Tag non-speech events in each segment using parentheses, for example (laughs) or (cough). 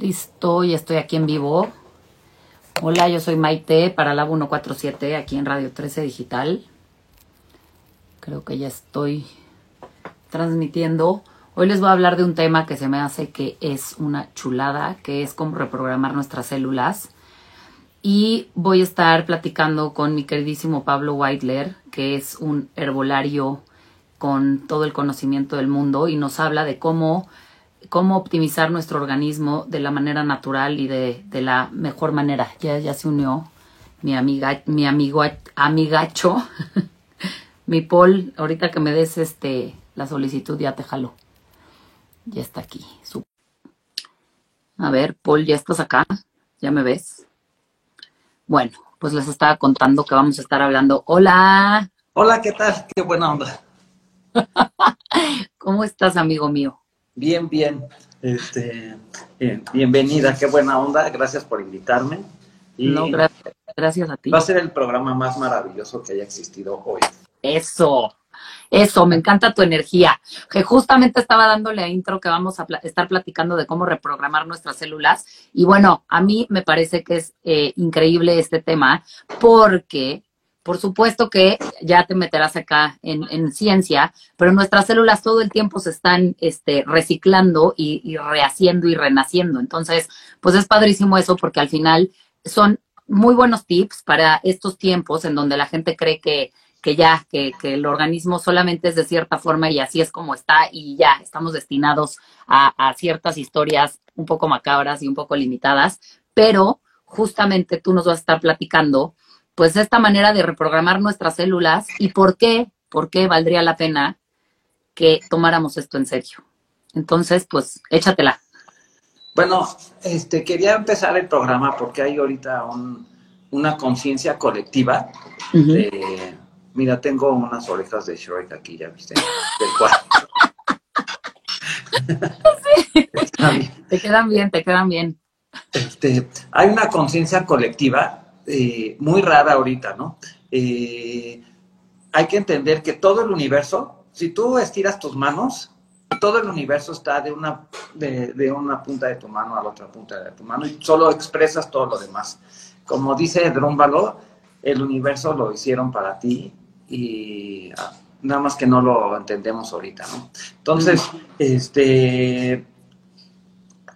Listo, ya estoy aquí en vivo. Hola, yo soy Maite para Lab 147 aquí en Radio 13 Digital. Creo que ya estoy transmitiendo. Hoy les voy a hablar de un tema que se me hace que es una chulada, que es cómo reprogramar nuestras células. Y voy a estar platicando con mi queridísimo Pablo Whitler, que es un herbolario con todo el conocimiento del mundo y nos habla de cómo cómo optimizar nuestro organismo de la manera natural y de, la mejor manera. Ya, ya se unió mi amiga, mi amigo, amigacho, (laughs) mi Paul, ahorita que me des este la solicitud ya te jalo. Ya está aquí. A ver, Paul, ya estás acá. ¿Ya me ves? Bueno, pues les estaba contando que vamos a estar hablando. Hola. Hola, ¿qué tal? Qué buena onda. (laughs) ¿Cómo estás, amigo mío? Bien, bien. Este, eh, bienvenida, qué buena onda. Gracias por invitarme. no, gracias, gracias a ti. Va a ser el programa más maravilloso que haya existido hoy. Eso, eso, me encanta tu energía. Que justamente estaba dándole a intro que vamos a estar platicando de cómo reprogramar nuestras células. Y bueno, a mí me parece que es eh, increíble este tema porque por supuesto que ya te meterás acá en, ciencia, pero nuestras células todo el tiempo se están este, reciclando y, rehaciendo y renaciendo. Entonces, pues es padrísimo eso porque al final son muy buenos tips para estos tiempos en donde la gente cree que, que ya, que, que, el organismo solamente es de cierta forma y así es como está y ya estamos destinados a ciertas historias un poco macabras y un poco limitadas, pero justamente tú nos vas a estar platicando pues esta manera de reprogramar nuestras células y por qué, por qué valdría la pena que tomáramos esto en serio. Entonces, pues échatela. Bueno, este, quería empezar el programa porque hay ahorita una conciencia colectiva. mira, tengo unas orejas de Shrek aquí, ya viste, del cuarto. (laughs) Te quedan bien, te quedan bien. Este, hay una conciencia colectiva eh, muy rara ahorita, ¿no? Eh, hay que entender que todo el universo, si tú estiras tus manos, todo el universo está de una, de, una punta de tu mano a la otra punta de tu mano y solo expresas todo lo demás. Como dice Drúmbalo, el universo lo hicieron para ti y ah, nada más que no lo entendemos ahorita, ¿no? Entonces, este,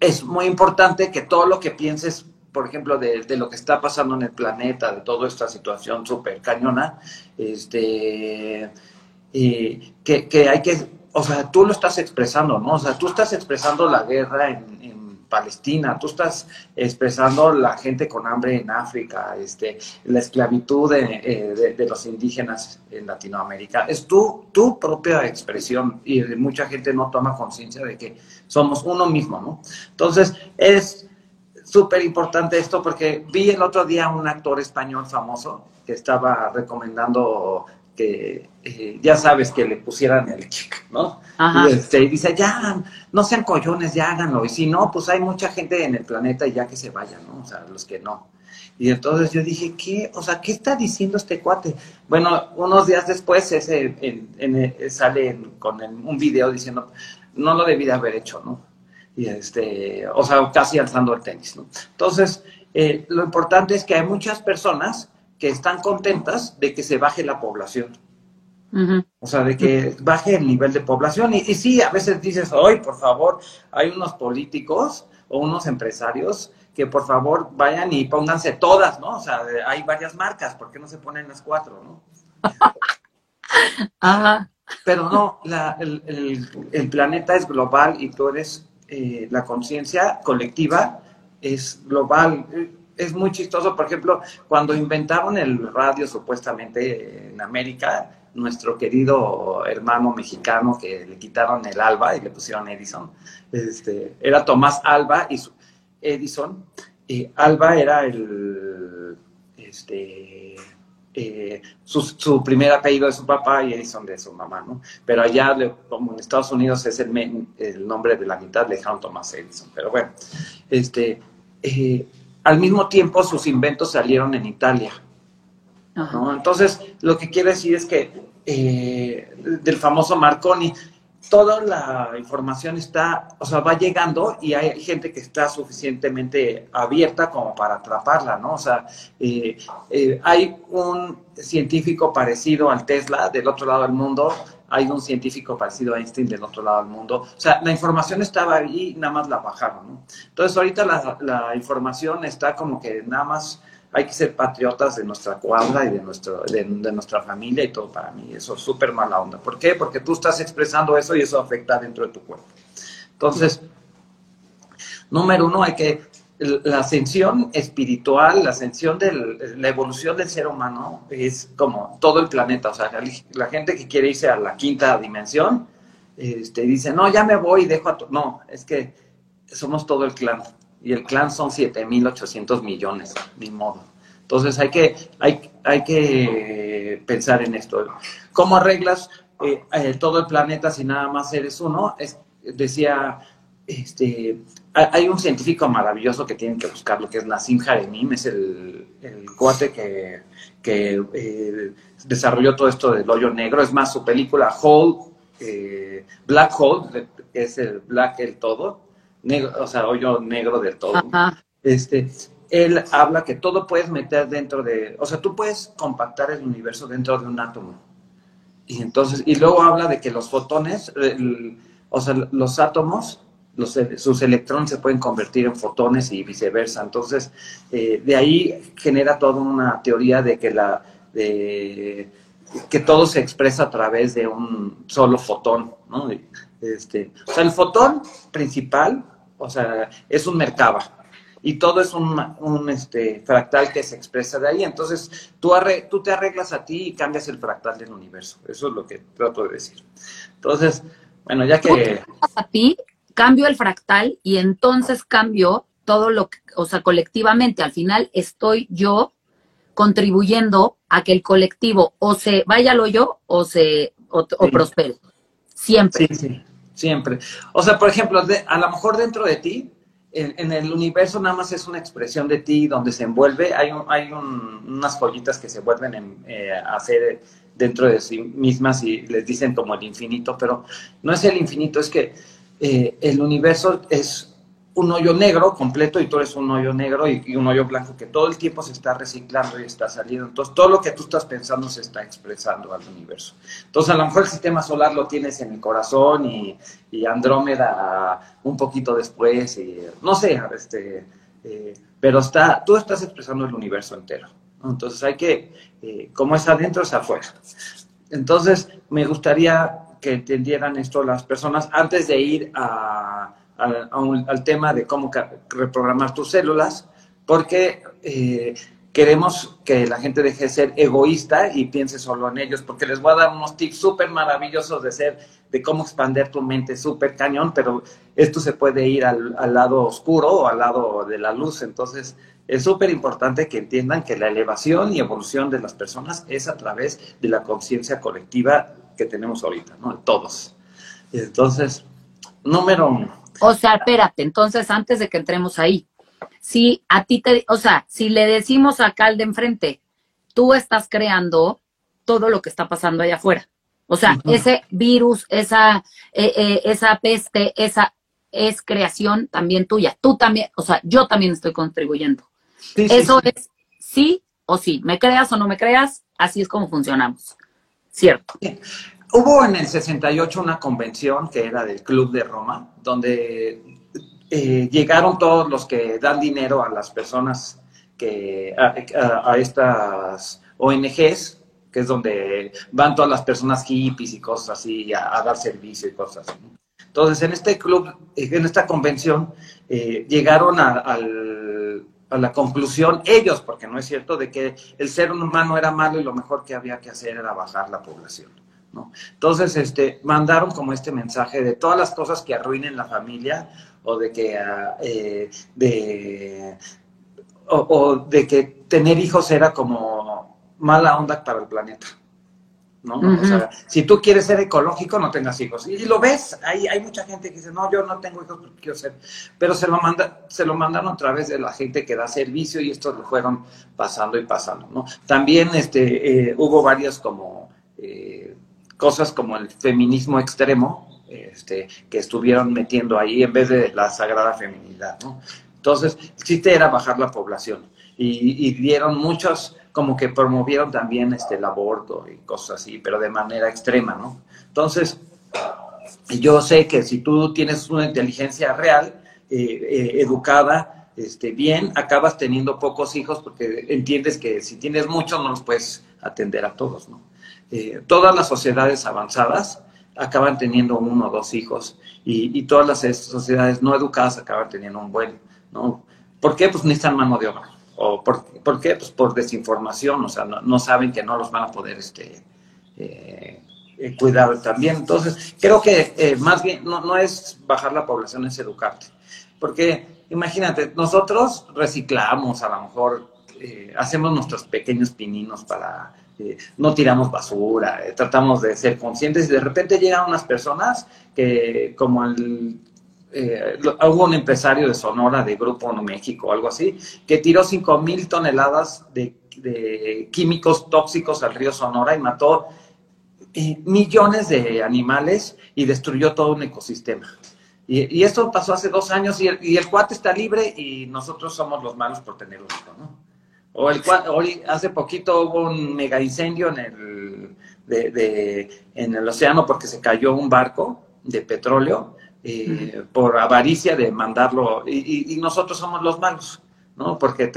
es muy importante que todo lo que pienses por ejemplo, de, lo que está pasando en el planeta, de toda esta situación súper cañona, este, que, hay que, o sea, tú lo estás expresando, ¿no? O sea, tú estás expresando la guerra en, Palestina, tú estás expresando la gente con hambre en África, este, la esclavitud de, de, los indígenas en Latinoamérica. Es tu, tu propia expresión y mucha gente no toma conciencia de que somos uno mismo, ¿no? Entonces, es súper importante esto porque vi el otro día un actor español famoso que estaba recomendando que eh, ya sabes que le pusieran el chic, ¿no? Este, y, dice, ya, no sean collones, ya háganlo. Y si no, pues hay mucha gente en el planeta y ya que se vayan, ¿no? O sea, los que no. Y entonces yo dije, ¿qué? O sea, ¿qué está diciendo este cuate? Bueno, unos días después ese, sale con un video diciendo, no lo debí de haber hecho, ¿no? Y este, o sea, casi alzando el tenis, ¿no? Entonces, eh, lo importante es que hay muchas personas que están contentas de que se baje la población. O sea, de que baje el nivel de población. Y, y sí, a veces dices, hoy, por favor, hay unos políticos o unos empresarios que por favor vayan y pónganse todas, ¿no? O sea, hay varias marcas, ¿por qué no se ponen las cuatro, no? (laughs) Ajá. Pero no, la, el, el, el, planeta es global y tú eres eh, la conciencia colectiva es global. Es muy chistoso, por ejemplo, cuando inventaron el radio supuestamente en América, nuestro querido hermano mexicano que le quitaron el Alba y le pusieron Edison, este, era Tomás Alba y su, Edison. Y Alba era el, este, eh, su, primer apellido de su papá y Edison de su mamá, ¿no? Pero allá, como en Estados Unidos es el, el nombre de la mitad, le dejaron Thomas Edison. Pero bueno, este, eh, al mismo tiempo sus inventos salieron en Italia. ¿no? Entonces, lo que quiere decir es que eh, del famoso Marconi, toda la información está, o sea, va llegando y hay gente que está suficientemente abierta como para atraparla, ¿no? O sea, eh, eh, hay un científico parecido al Tesla del otro lado del mundo, hay un científico parecido a Einstein del otro lado del mundo. O sea, la información estaba ahí, nada más la bajaron, ¿no? Entonces, ahorita la, la información está como que nada más hay que ser patriotas de nuestra cuadra y de, nuestro, de, nuestra familia y todo para mí. Eso es súper mala onda. ¿Por qué? Porque tú estás expresando eso y eso afecta dentro de tu cuerpo. Entonces, número uno, hay que, la ascensión espiritual, la ascensión de la evolución del ser humano es como todo el planeta. O sea, la, gente que quiere irse a la quinta dimensión, este, dice, no, ya me voy y dejo a... No, es que somos todo el clan y el clan son 7.800 millones, ni modo. Entonces hay que, hay, hay que pensar en esto. ¿Cómo arreglas eh, eh, todo el planeta si nada más eres uno? decía, este, hay un científico maravilloso que tienen que buscarlo, que es Nassim Haramein, es el, el cuate que, que eh, desarrolló todo esto del hoyo negro. Es más, su película Hole, Black Hole, es el Black el todo, negro, o sea, hoyo negro del todo. Este, él habla que todo puedes meter dentro de, o sea, tú puedes compactar el universo dentro de un átomo. Y entonces, y luego habla de que los fotones, o sea, los átomos, los, sus electrones se pueden convertir en fotones y viceversa. Entonces, eh, de ahí genera toda una teoría de que la, de, que todo se expresa a través de un solo fotón, ¿no? Este, o sea, el fotón principal o sea, es un Merkaba. Y todo es un, un este, fractal que se expresa de ahí. Entonces, tú, tú te arreglas a ti y cambias el fractal del universo. Eso es lo que trato de decir. Entonces, bueno, ya que... A ti cambio el fractal y entonces cambio todo lo que, o sea, colectivamente. Al final estoy yo contribuyendo a que el colectivo o se vaya al hoyo o se o, prospere. Siempre. Sí, sí. Siempre. O sea, por ejemplo, a lo mejor dentro de ti, en, el universo nada más es una expresión de ti donde se envuelve. Hay, hay unas joyitas que se vuelven eh, a hacer dentro de sí mismas y les dicen como el infinito, pero no es el infinito, es que eh, el universo es un hoyo negro completo y tú eres un hoyo negro y, un hoyo blanco que todo el tiempo se está reciclando y está saliendo. Entonces, todo lo que tú estás pensando se está expresando al universo. Entonces, a lo mejor el sistema solar lo tienes en el corazón y, Andrómeda un poquito después, y, no sé, este, eh, pero está, tú estás expresando el universo entero. Entonces, hay que, eh, como es adentro, es afuera. Entonces, me gustaría que entendieran esto las personas antes de ir a al, tema de cómo reprogramar tus células, porque eh, queremos que la gente deje de ser egoísta y piense solo en ellos, porque les voy a dar unos tips súper maravillosos de ser, de cómo expandir tu mente súper cañón, pero esto se puede ir al, al, lado oscuro o al lado de la luz, entonces es súper importante que entiendan que la elevación y evolución de las personas es a través de la conciencia colectiva que tenemos ahorita, ¿no? Todos. Entonces, número uno, o sea, espérate, entonces antes de que entremos ahí, si a ti te, o sea, si le decimos acá al de enfrente, tú estás creando todo lo que está pasando allá afuera. O sea, ese virus, esa, eh, eh, esa peste, esa es creación también tuya. Tú también, o sea, yo también estoy contribuyendo. Eso es sí o sí. Me creas o no me creas, así es como funcionamos. ¿Cierto? Hubo en el 68 una convención que era del Club de Roma, donde eh, llegaron todos los que dan dinero a las personas que a, estas ONGs, que es donde van todas las personas hippies y cosas así a, dar servicio y cosas así. Entonces, en este club, en esta convención, eh, llegaron a, a la conclusión ellos, porque no es cierto, de que el ser humano era malo y lo mejor que había que hacer era bajar la población. Entonces, este, mandaron como este mensaje de todas las cosas que arruinen la familia o de que, ah, eh, de, o, de que tener hijos era como mala onda para el planeta. ¿no? O sea, si tú quieres ser ecológico, no tengas hijos. Y, lo ves, hay, hay mucha gente que dice, no, yo no tengo hijos porque quiero ser. Pero se lo, manda, se lo mandaron a través de la gente que da servicio y estos lo fueron pasando y pasando, ¿no? También este, eh, hubo varios como... Eh, cosas como el feminismo extremo, Este, que estuvieron metiendo ahí en vez de la sagrada feminidad, ¿no? Entonces, el chiste era bajar la población y, dieron muchos, como que promovieron también este, el aborto y cosas así, pero de manera extrema, ¿no? Entonces, yo sé que si tú tienes una inteligencia real, eh, eh, educada, este, bien, acabas teniendo pocos hijos porque entiendes que si tienes muchos no los puedes atender a todos, ¿no? Eh, todas las sociedades avanzadas acaban teniendo uno o dos hijos y, todas las sociedades no educadas acaban teniendo un buen, ¿no? ¿Por qué? Pues necesitan mano de obra. ¿O por, qué? Pues por desinformación, o sea, no, saben que no los van a poder este, eh, eh, cuidar también. Entonces, creo que eh, más bien no, no es bajar la población, es educarte. Porque imagínate, nosotros reciclamos, a lo mejor hacemos nuestros pequeños pininos para no tiramos basura, eh, tratamos de ser conscientes y de repente llegan unas personas que como el eh, un empresario de Sonora, de Grupo México algo así, que tiró 5 mil toneladas de, químicos tóxicos al río Sonora y mató eh, millones de animales y destruyó todo un ecosistema. Y, esto pasó hace dos años y el, y el, cuate está libre y nosotros somos los malos por tenerlo, ¿no? O el hace poquito hubo un mega incendio en el, de, en el océano porque se cayó un barco de petróleo eh, por avaricia de mandarlo, y, nosotros somos los malos, ¿no? Porque,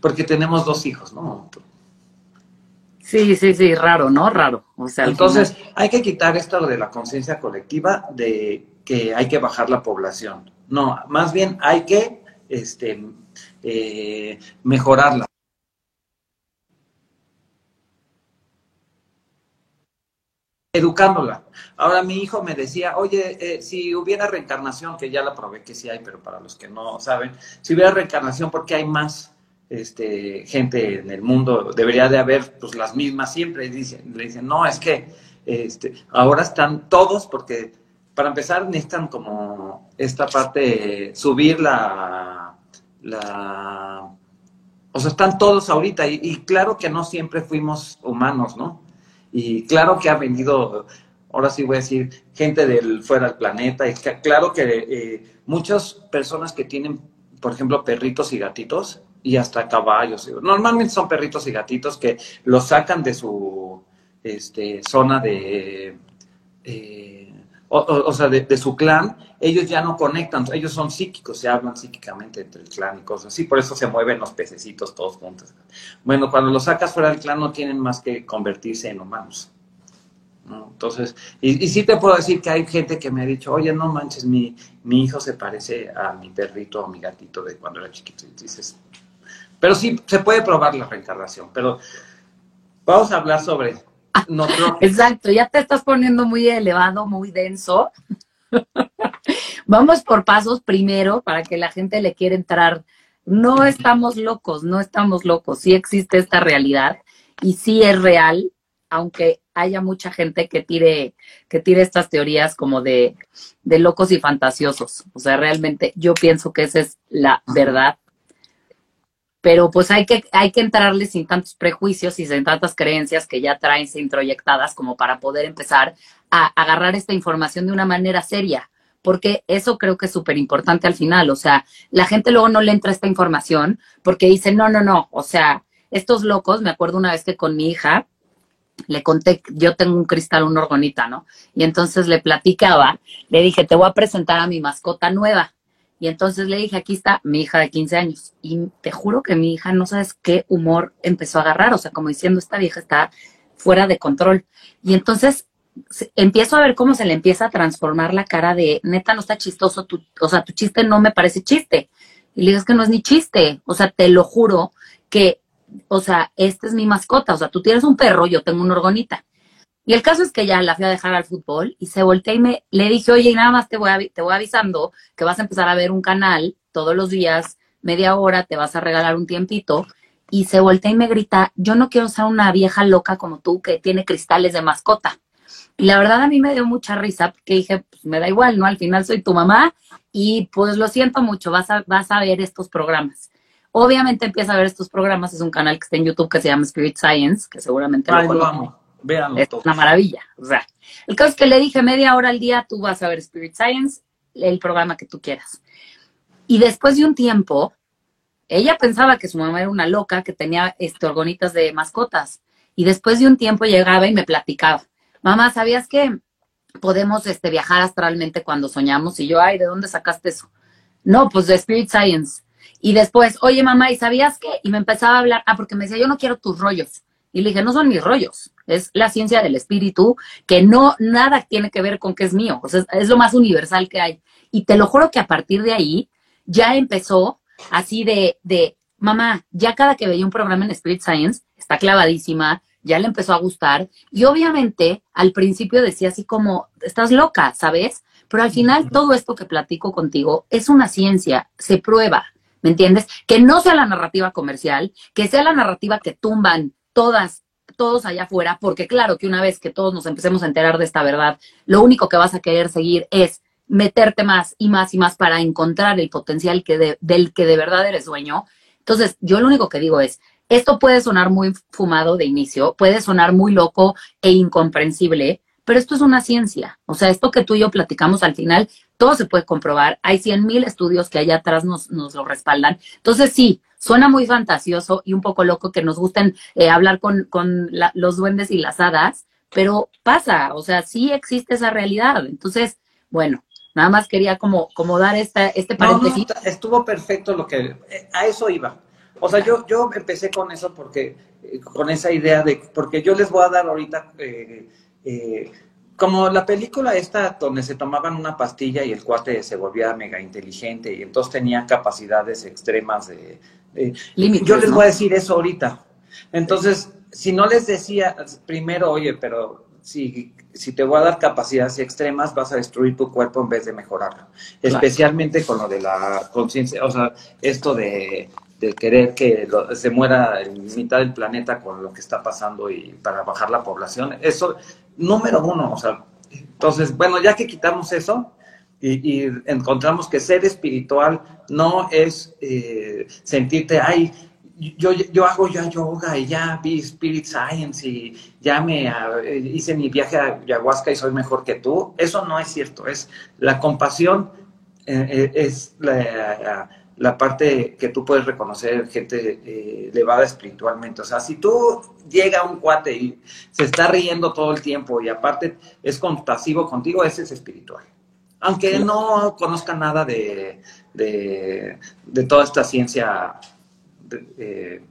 porque tenemos dos hijos, ¿no? Sí, sí, sí, raro, ¿no? Raro. O sea, Entonces, hay que quitar esto de la conciencia colectiva de que hay que bajar la población. No, más bien hay que este, eh, mejorarla. Educándola. Ahora mi hijo me decía, oye, eh, si hubiera reencarnación, que ya la probé que sí hay, pero para los que no saben, si hubiera reencarnación, ¿por qué hay más este, gente en el mundo? Debería de haber pues las mismas siempre. Y dice, le dicen, no, es que este, ahora están todos porque para empezar necesitan como esta parte, subir la, la... O sea, están todos ahorita y claro que no siempre fuimos humanos, ¿no? Y claro que ha venido, ahora sí voy a decir, gente del fuera del planeta. Y claro que eh, muchas personas que tienen, por ejemplo, perritos y gatitos y hasta caballos. Normalmente son perritos y gatitos que los sacan de su este, zona de... Eh, o, sea, de, su clan, ellos ya no conectan, ellos son psíquicos, se hablan psíquicamente entre el clan y cosas así, por eso se mueven los pececitos todos juntos. Bueno, cuando los sacas fuera del clan no tienen más que convertirse en humanos. Entonces, y, y, sí te puedo decir que hay gente que me ha dicho, oye, no manches, mi, mi hijo se parece a mi perrito o mi gatito de cuando era chiquito. Y dices, pero sí, se puede probar la reencarnación, pero vamos a hablar sobre Exacto, ya te estás poniendo muy elevado, muy denso. Vamos por pasos primero para que la gente le quiera entrar. No estamos locos, no estamos locos. Sí existe esta realidad y sí es real, aunque haya mucha gente que tire, que tire estas teorías como de, de locos y fantasiosos. O sea, realmente yo pienso que esa es la verdad pero pues hay que, hay que entrarle sin tantos prejuicios y sin tantas creencias que ya traen introyectadas como para poder empezar a agarrar esta información de una manera seria, porque eso creo que es súper importante al final, o sea, la gente luego no le entra esta información porque dice, no, no, no, o sea, estos locos, me acuerdo una vez que con mi hija, le conté, yo tengo un cristal, un orgonita, ¿no? Y entonces le platicaba, le dije, te voy a presentar a mi mascota nueva. Y entonces le dije, aquí está mi hija de 15 años. Y te juro que mi hija no sabes qué humor empezó a agarrar. O sea, como diciendo, esta vieja está fuera de control. Y entonces empiezo a ver cómo se le empieza a transformar la cara de, neta, no está chistoso, tu, o sea, tu chiste no me parece chiste. Y le digo, es que no es ni chiste. O sea, te lo juro que, o sea, esta es mi mascota. O sea, tú tienes un perro, yo tengo una orgonita. Y el caso es que ya la fui a dejar al fútbol y se volteó y me le dije, oye, nada más te voy, a, te voy avisando que vas a empezar a ver un canal todos los días, media hora, te vas a regalar un tiempito. Y se voltea y me grita, yo no quiero ser una vieja loca como tú que tiene cristales de mascota. Y la verdad a mí me dio mucha risa porque dije, pues me da igual, ¿no? Al final soy tu mamá y pues lo siento mucho, vas a, vas a ver estos programas. Obviamente empieza a ver estos programas, es un canal que está en YouTube que se llama Spirit Science, que seguramente lo, Véanlo es una maravilla. O sea, el caso es que le dije media hora al día, tú vas a ver Spirit Science, el programa que tú quieras. Y después de un tiempo, ella pensaba que su mamá era una loca que tenía este, orgonitas de mascotas. Y después de un tiempo llegaba y me platicaba, mamá, ¿sabías que podemos este, viajar astralmente cuando soñamos? Y yo, ay, ¿de dónde sacaste eso? No, pues de Spirit Science. Y después, oye mamá, ¿y sabías qué? Y me empezaba a hablar, ah, porque me decía, yo no quiero tus rollos. Y le dije, no son mis rollos, es la ciencia del espíritu, que no, nada tiene que ver con que es mío, o sea, es lo más universal que hay. Y te lo juro que a partir de ahí ya empezó así de, de, mamá, ya cada que veía un programa en Spirit Science, está clavadísima, ya le empezó a gustar. Y obviamente al principio decía así como, estás loca, ¿sabes? Pero al final todo esto que platico contigo es una ciencia, se prueba, ¿me entiendes? Que no sea la narrativa comercial, que sea la narrativa que tumban todas, todos allá afuera, porque claro que una vez que todos nos empecemos a enterar de esta verdad, lo único que vas a querer seguir es meterte más y más y más para encontrar el potencial que del que de verdad eres dueño. Entonces, yo lo único que digo es, esto puede sonar muy fumado de inicio, puede sonar muy loco e incomprensible, pero esto es una ciencia. O sea, esto que tú y yo platicamos al final, todo se puede comprobar. Hay cien mil estudios que allá atrás nos, nos lo respaldan. Entonces, sí, suena muy fantasioso y un poco loco que nos gusten eh, hablar con, con los duendes y las hadas, pero pasa, o sea, sí existe esa realidad. Entonces, bueno, nada más quería como, como dar esta, este paréntesis. estuvo perfecto lo que, eh, a eso iba. O sea, yo, yo empecé con eso porque, eh, con esa idea de, porque yo les voy a dar ahorita, eh, eh, como la película esta donde se tomaban una pastilla y el cuate se volvía mega inteligente y entonces tenía capacidades extremas de... yo les voy a decir eso ahorita. Entonces, si no les decía primero, oye, pero si, si te voy a dar capacidades extremas, vas a destruir tu cuerpo en vez de mejorarlo. Especialmente con lo de la conciencia, o sea, esto de de querer que se muera en mitad del planeta con lo que está pasando y para bajar la población. Eso, número uno, o sea, entonces, bueno, ya que quitamos eso y, encontramos que ser espiritual no es eh, sentirte, ay, yo, yo hago ya yoga y ya vi Spirit Science y ya me eh, hice mi viaje a ayahuasca y soy mejor que tú. Eso no es cierto, es la compasión, eh, es la parte que tú puedes reconocer gente eh, elevada espiritualmente. O sea, si tú llega un cuate y se está riendo todo el tiempo y aparte es compasivo contigo, ese es espiritual. Aunque no conozca nada de, de, toda esta ciencia eh,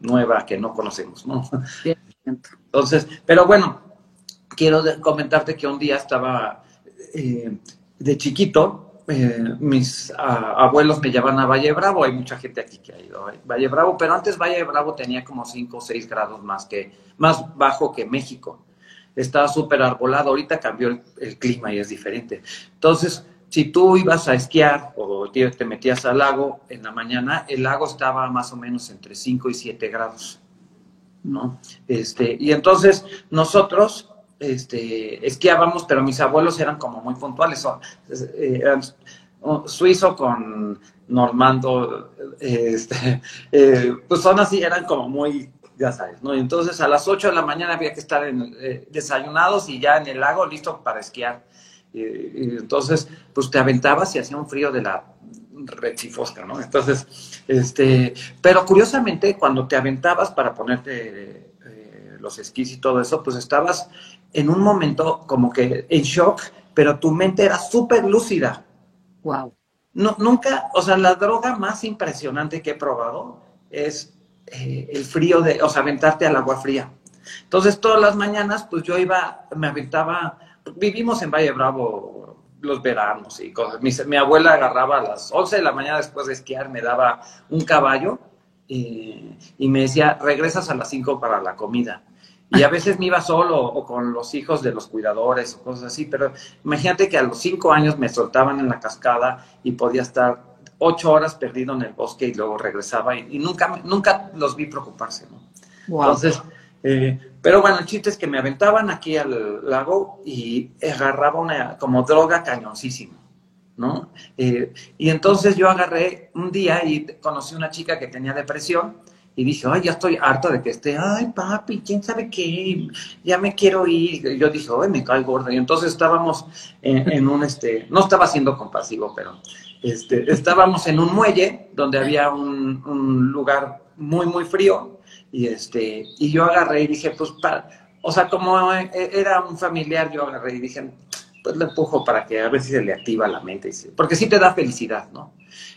nueva que no conocemos, ¿no? Entonces, pero bueno, quiero comentarte que un día estaba eh, de chiquito, eh, mis abuelos me llevan a Valle Bravo, hay mucha gente aquí que ha ido a Valle Bravo, pero antes Valle Bravo tenía como 5 o 6 grados más, que, más bajo que México. Estaba súper arbolado, ahorita cambió el, clima y es diferente. Entonces, si tú ibas a esquiar o te metías al lago en la mañana, el lago estaba más o menos entre 5 y 7 grados, ¿no? Este, y entonces nosotros este, esquiábamos, pero mis abuelos eran como muy puntuales. Eh, suizo con normando, este, eh, pues son así, eran como muy, ya sabes, ¿no? entonces a las 8 de la mañana había que estar en, eh, desayunados y ya en el lago listo para esquiar. Y, entonces, pues te aventabas y hacía un frío de la rechifosca, ¿no? Entonces, este, pero curiosamente, cuando te aventabas para ponerte los esquís y todo eso, pues estabas en un momento como que en shock, pero tu mente era súper lúcida. Wow. No, nunca, o sea, la droga más impresionante que he probado es eh, el frío de, o sea, aventarte al agua fría. Entonces, todas las mañanas, pues yo iba, me aventaba, vivimos en Valle Bravo los veranos y cosas. Mi, mi abuela agarraba a las 11 de la mañana después de esquiar, me daba un caballo y, me decía, regresas a las 5 para la comida. Y a veces me iba solo o con los hijos de los cuidadores o cosas así, pero imagínate que a los cinco años me soltaban en la cascada y podía estar ocho horas perdido en el bosque y luego regresaba y, nunca, nunca los vi preocuparse, ¿no? Entonces, eh, pero bueno, el chiste es que me aventaban aquí al lago y agarraba una como droga cañoncísima, ¿no? Eh, y entonces yo agarré un día y conocí una chica que tenía depresión y dije, ay, ya estoy harta de que esté, ay, papi, quién sabe qué, ya me quiero ir. Y yo dije, ay, me cae gordo. Y entonces estábamos en, un, este, no estaba siendo compasivo, pero este, estábamos en un muelle donde había un, un lugar muy, muy frío. Y, este, y yo agarré y dije, pues, para, o sea, como era un familiar, yo agarré y dije, pues le empujo para que a ver si se le activa la mente, porque sí te da felicidad, ¿no?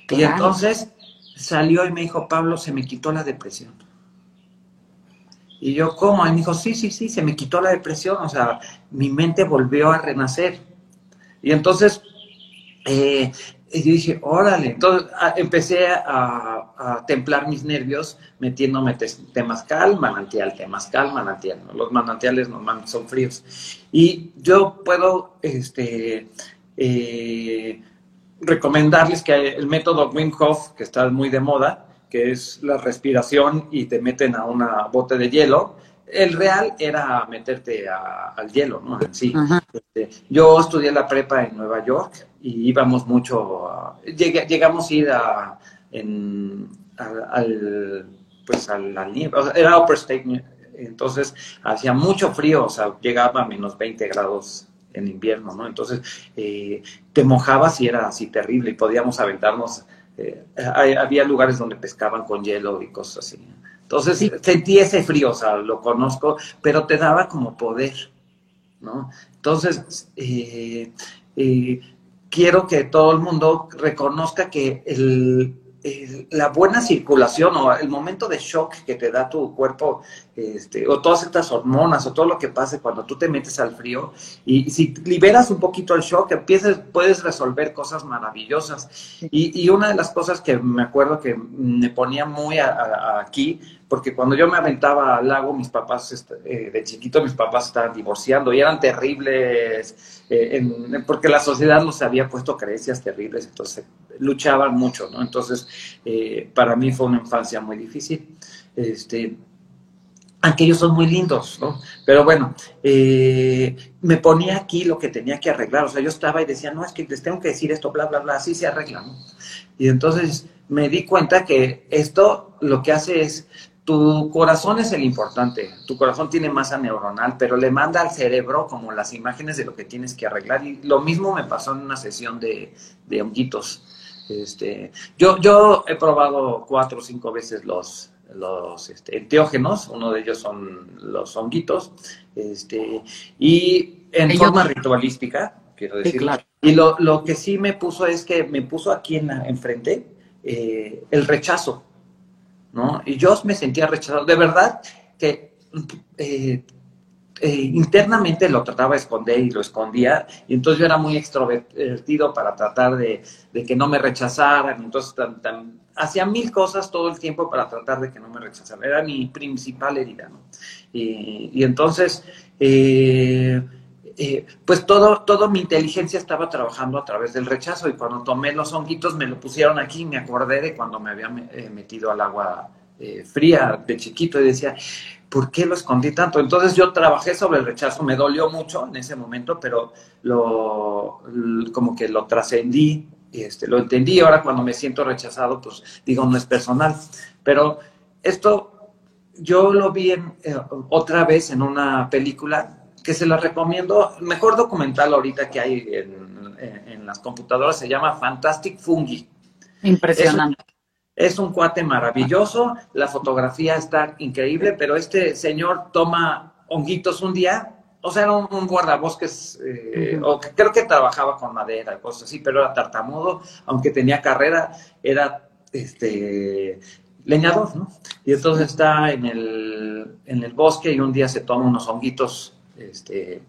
Y entonces salió y me dijo, Pablo, se me quitó la depresión. Y yo, ¿cómo? Y me dijo, sí, sí, sí, se me quitó la depresión, o sea, mi mente volvió a renacer. Y entonces, eh, yo dije, órale, entonces ah, empecé a, templar mis nervios metiéndome temazcal, manantial, temazcal, manantial. Los manantiales normalmente son fríos. Y yo puedo, este, eh, recomendarles que el método Wim Hof, que está muy de moda, que es la respiración y te meten a una bote de hielo. El real era meterte al hielo, ¿no? Sí. Este, yo estudié la prepa en Nueva York y íbamos mucho, llegamos a ir a, en, al, pues al, era Upper State, entonces hacía mucho frío, o sea, llegaba a menos 20 grados en invierno, ¿no? Entonces, eh, te mojabas y era así terrible y podíamos aventarnos. Eh, había lugares donde pescaban con hielo y cosas así. Entonces, sentí ese frío, o sea, lo conozco, pero te daba como poder, ¿no? Entonces, eh, quiero que todo el mundo reconozca que el, la buena circulación o el momento de shock que te da tu cuerpo, este, o todas estas hormonas, o todo lo que pase cuando tú te metes al frío, y si liberas un poquito el shock, empiezas, puedes resolver cosas maravillosas. Y, y, una de las cosas que me acuerdo que me ponía muy aquí, porque cuando yo me aventaba al lago, mis papás, este, eh, de chiquito, mis papás estaban divorciando y eran terribles, eh, porque la sociedad nos había puesto creencias terribles, entonces luchaban mucho, ¿no? Entonces, eh, para mí fue una infancia muy difícil. Este, aunque ellos son muy lindos, ¿no? Pero bueno, eh, me ponía aquí lo que tenía que arreglar. O sea, yo estaba y decía, no, es que les tengo que decir esto, bla, bla, bla, así se arregla, ¿no? Y entonces me di cuenta que esto lo que hace es, tu corazón es el importante, tu corazón tiene masa neuronal, pero le manda al cerebro como las imágenes de lo que tienes que arreglar. Y lo mismo me pasó en una sesión de, de honguitos este, yo, yo he probado cuatro o cinco veces los, los este, enteógenos, uno de ellos son los honguitos, este, y en forma ritualística, quiero decir. Y lo, lo, que sí me puso es que me puso aquí en enfrente eh, el rechazo, ¿no? Y yo me sentía rechazado. De verdad que eh, eh, internamente lo trataba de esconder y lo escondía, y entonces yo era muy extrovertido para tratar de, que no me rechazaran, entonces hacía mil cosas todo el tiempo para tratar de que no me rechazaran, era mi principal herida, ¿no? Y, entonces, eh, eh, pues todo, todo mi inteligencia estaba trabajando a través del rechazo, y cuando tomé los honguitos me lo pusieron aquí, y me acordé de cuando me había metido al agua fría de chiquito y decía, ¿por qué lo escondí tanto? Entonces yo trabajé sobre el rechazo, me dolió mucho en ese momento, pero lo, como que lo trascendí, este, lo entendí. Ahora cuando me siento rechazado, pues digo, no es personal. Pero esto yo lo vi en, eh, otra vez en una película que se la recomiendo, mejor documental ahorita que hay en, en las computadoras, se llama Fantastic Fungi. Impresionante. Es un cuate maravilloso, la fotografía está increíble, pero este señor toma honguitos un día, o sea, era un, guardabosques, eh, o creo que trabajaba con madera, cosas así, pero era tartamudo, aunque tenía carrera, era este leñador, ¿no? Y entonces está en el, en el bosque y un día se toma unos honguitos este,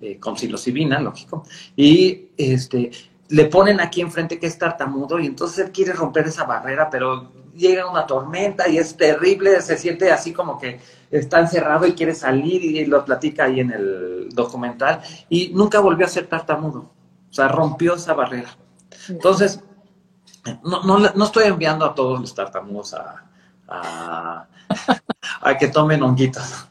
eh, con psilocibina, lógico, y este, le ponen aquí enfrente que es tartamudo y entonces él quiere romper esa barrera, pero llega una tormenta y es terrible, se siente así como que está encerrado y quiere salir y lo platica ahí en el documental y nunca volvió a ser tartamudo, o sea, rompió esa barrera. Entonces, no, no, no estoy enviando a todos los tartamudos a, a, (laughs) que tomen honguitos,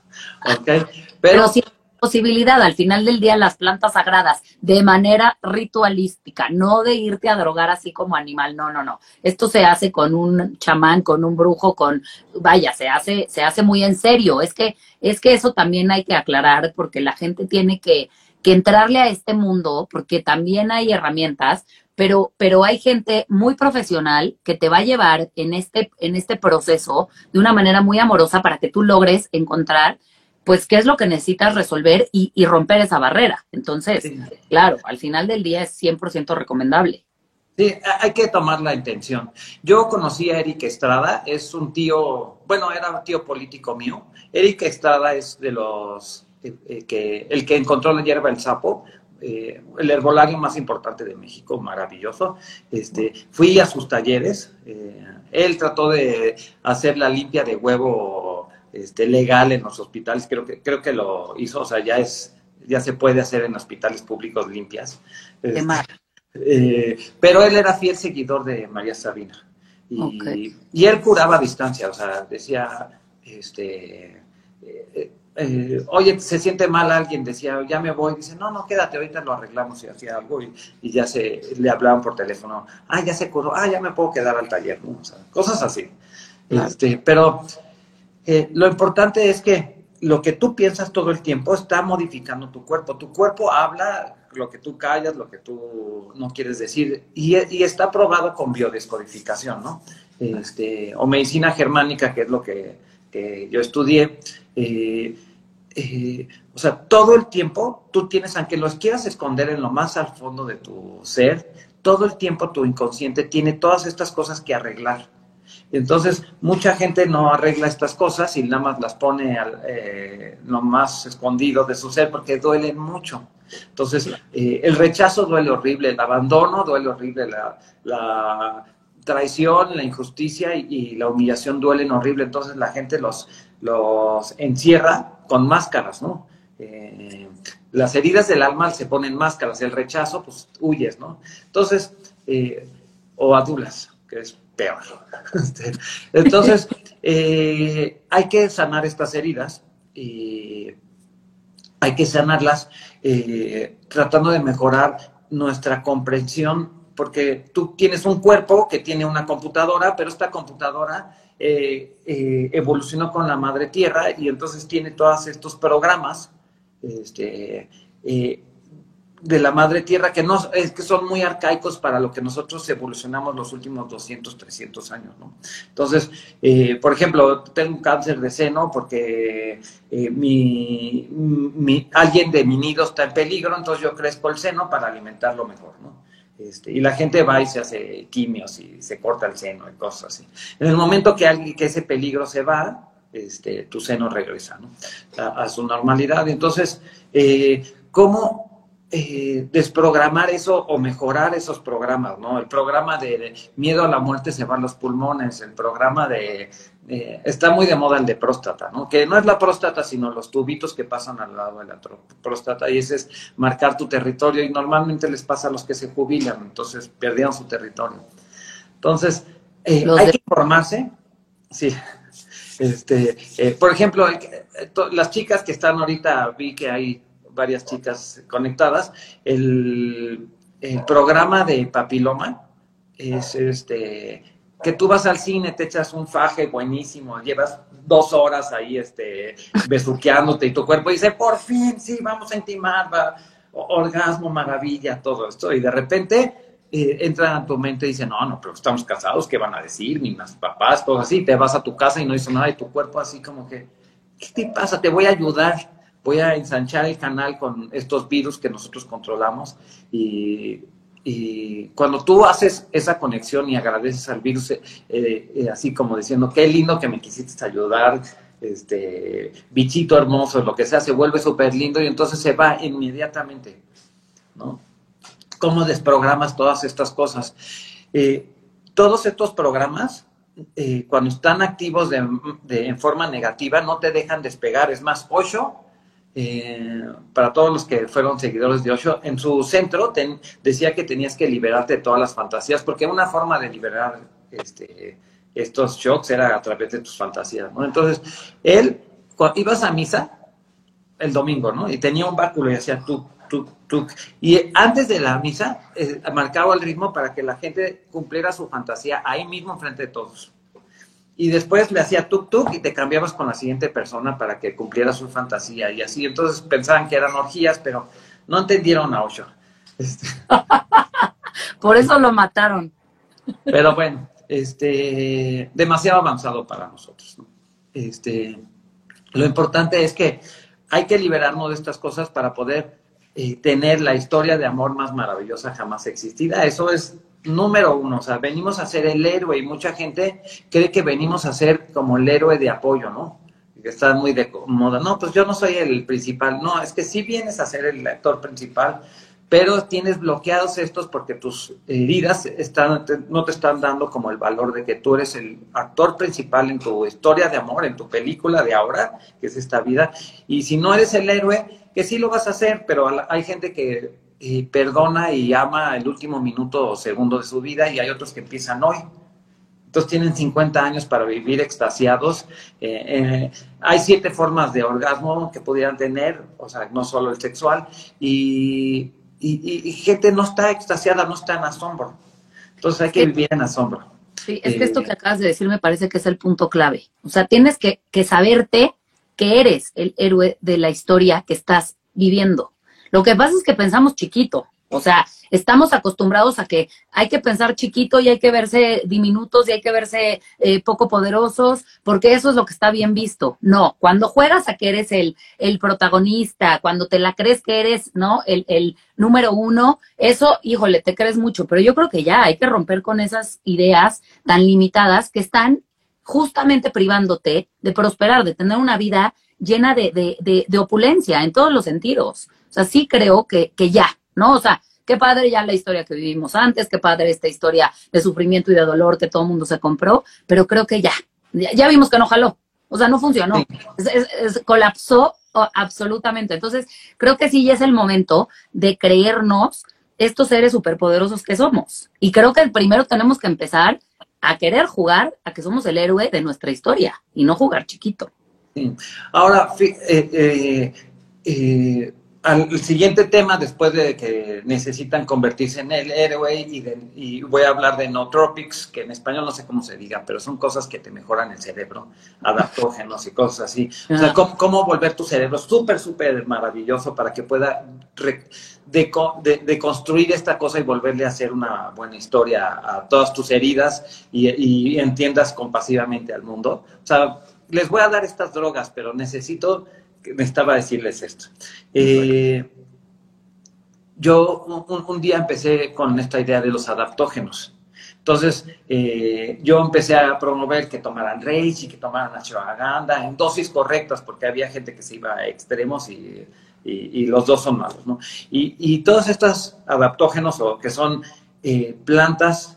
¿ok? Pero, sí posibilidad al final del día las plantas sagradas de manera ritualística, no de irte a drogar así como animal, no, no, no. Esto se hace con un chamán, con un brujo, con vaya, se hace se hace muy en serio. Es que es que eso también hay que aclarar porque la gente tiene que que entrarle a este mundo porque también hay herramientas, pero, pero hay gente muy profesional que te va a llevar en este, en este proceso de una manera muy amorosa para que tú logres encontrar pues qué es lo que necesitas resolver y, romper esa barrera. Entonces, claro, al final del día es 100% recomendable. Sí, hay que tomar la intención. Yo conocí a Eric Estrada, es un tío, bueno, era un tío político mío. Eric Estrada es de los eh, eh, que el que encontró la hierba el sapo, eh, el herbolario más importante de México, maravilloso. Este, fui a sus talleres. él trató de hacer la limpia de huevo este, legal en los hospitales, creo que, creo que lo hizo, o sea, ya es, ya se puede hacer en hospitales públicos limpias. Este, eh, pero él era fiel seguidor de María Sabina. Y, y él curaba a distancia, o sea, decía, este, eh, eh, oye, se siente mal alguien, decía, ya me voy, dice, no, no, quédate, ahorita lo arreglamos y hacía algo y, ya se, le hablaban por teléfono, ah, ya se curó, ah, ya me puedo quedar al taller, o sea, cosas así. Este, pero eh, lo importante es que lo que tú piensas todo el tiempo está modificando tu cuerpo. Tu cuerpo habla lo que tú callas, lo que tú no quieres decir, y, está probado con biodescodificación, ¿no? Este, o medicina germánica, que es lo que, yo estudié. Eh, eh, o sea, todo el tiempo tú tienes, aunque los quieras esconder en lo más al fondo de tu ser, todo el tiempo tu inconsciente tiene todas estas cosas que arreglar. Entonces, mucha gente no arregla estas cosas y nada más las pone al, eh, lo más escondido de su ser porque duelen mucho. Entonces, eh, el rechazo duele horrible, el abandono duele horrible, la, traición, la injusticia y, la humillación duelen horrible. Entonces, la gente los, los encierra con máscaras, ¿no? Eh, las heridas del alma se ponen máscaras, el rechazo, pues huyes, ¿no? Entonces, o adulas, que es peor. (laughs) Entonces, eh, hay que sanar estas heridas y hay que sanarlas eh, tratando de mejorar nuestra comprensión, porque tú tienes un cuerpo que tiene una computadora, pero esta computadora eh, evolucionó con la madre tierra y entonces tiene todos estos programas este, de la madre tierra que no es que son muy arcaicos para lo que nosotros evolucionamos los últimos 200, 300 años, ¿no? Entonces, eh, por ejemplo, tengo cáncer de seno porque eh, mi, mi, alguien de mi nido está en peligro, entonces yo crezco el seno para alimentarlo mejor, ¿no? Este, y la gente va y se hace quimios y se corta el seno y cosas así. En el momento que, alguien, que ese peligro se va, este, tu seno regresa ¿no? a, su normalidad. Entonces, eh, ¿cómo eh, desprogramar eso o mejorar esos programas, ¿no? El programa de, miedo a la muerte se van los pulmones, el programa de, está muy de moda el de próstata, ¿no? Que no es la próstata, sino los tubitos que pasan al lado de la próstata y ese es marcar tu territorio y normalmente les pasa a los que se jubilan, entonces perdieron su territorio. Entonces, eh, hay que informarse, sí. Este, eh, por ejemplo, las chicas que están ahorita, vi que hay varias chicas conectadas, el, programa de papiloma es este que tú vas al cine, te echas un faje buenísimo, llevas dos horas ahí este, besuqueándote y tu cuerpo dice, por fin, sí, vamos a intimar, orgasmo, maravilla, todo esto. Y de repente eh, entra a tu mente y dice, no, no, pero estamos casados, ¿qué van a decir? Ni más papás, todo así. Te vas a tu casa y no dice nada y tu cuerpo así como que, ¿qué te pasa? Te voy a ayudar voy a ensanchar el canal con estos virus que nosotros controlamos y, cuando tú haces esa conexión y agradeces al virus, eh, eh, así como diciendo, qué lindo que me quisiste ayudar, este bichito hermoso, lo que sea, se vuelve súper lindo y entonces se va inmediatamente, ¿no? ¿Cómo desprogramas todas estas cosas? Eh, todos estos programas, cuando están activos de, en forma negativa, no te dejan despegar. Es más, Osho para todos los que fueron seguidores de Osho, en su centro decía que tenías que liberarte de todas las fantasías, porque una forma de liberar este, estos shocks era a través de tus fantasías. Entonces, él, cuando ibas a misa, el domingo, ¿no? Y tenía un báculo y hacía tuk, tuk, tuk. Y antes de la misa eh, marcaba el ritmo para que la gente cumpliera su fantasía ahí mismo enfrente de todos. Y después le hacía tuk tuk y te cambiabas con la siguiente persona para que cumpliera su fantasía y así. Entonces pensaban que eran orgías, pero no entendieron a Osho. Este. (laughs) Por eso lo mataron. Pero bueno, este, demasiado avanzado para nosotros. Este, lo importante es que hay que liberarnos de estas cosas para poder eh, tener la historia de amor más maravillosa jamás existida. Eso es número uno. O sea, venimos a ser el héroe y mucha gente cree que venimos a ser como el héroe de apoyo, ¿no? Que está muy de moda. No, pues yo no soy el principal. No, es que sí vienes a ser el actor principal, pero tienes bloqueados estos porque tus heridas están, no te están dando como el valor de que tú eres el actor principal en tu historia de amor, en tu película de ahora, que es esta vida. Y si no eres el héroe, que sí lo vas a hacer, pero hay gente que eh, perdona y ama el último minuto o segundo de su vida y hay otros que empiezan hoy. Entonces tienen 50 años para vivir extasiados. Eh, eh, hay siete formas de orgasmo que pudieran tener, o sea, no solo el sexual, y y, gente no está extasiada, no está en asombro. Entonces hay que vivir en asombro. Sí, es que esto que acabas de decir me parece que es el punto clave. O sea, tienes que, que saberte que eres el héroe de la historia que estás viviendo. Lo que pasa es que pensamos chiquito. O sea, estamos acostumbrados a que hay que pensar chiquito y hay que verse diminutos y hay que verse eh, poco poderosos, porque eso es lo que está bien visto. No, cuando juegas a que eres el, el protagonista, cuando te la crees que eres, ¿no? El, el número uno, eso, híjole, te crees mucho, pero yo creo que ya hay que romper con esas ideas tan limitadas que están justamente privándote de prosperar, de tener una vida llena de, de, de, de opulencia en todos los sentidos. O sea, sí creo que, que ya, ¿no? O sea, qué padre ya la historia que vivimos antes, qué padre esta historia de sufrimiento y de dolor que todo el mundo se compró, pero creo que ya, ya, vimos que no jaló, o sea, no funcionó, colapsó absolutamente. Entonces, creo que sí ya es el momento de creernos estos seres superpoderosos que somos. Y creo que primero tenemos que empezar a querer jugar a que somos el héroe de nuestra historia y no jugar chiquito. Ahora, eh, eh, eh al siguiente tema, después de que necesitan convertirse en el héroe, y, voy a hablar de nootropics, que en español no sé cómo se diga, pero son cosas que te mejoran el cerebro, adaptógenos y cosas así. O sea, cómo, volver tu cerebro súper, súper maravilloso para que pueda deconstruir esta cosa y volverle a hacer una buena historia a todas tus heridas y, y entiendas compasivamente al mundo. O sea, les voy a dar estas drogas, pero necesito necesitaba decirles esto. Eh, yo un, día empecé con esta idea de los adaptógenos. Entonces, eh, yo empecé a promover que tomaran reishi, que tomaran ashwagandha en dosis correctas, porque había gente que se iba a extremos y, los dos son malos, ¿no? Y, todos estos adaptógenos, o que son eh, plantas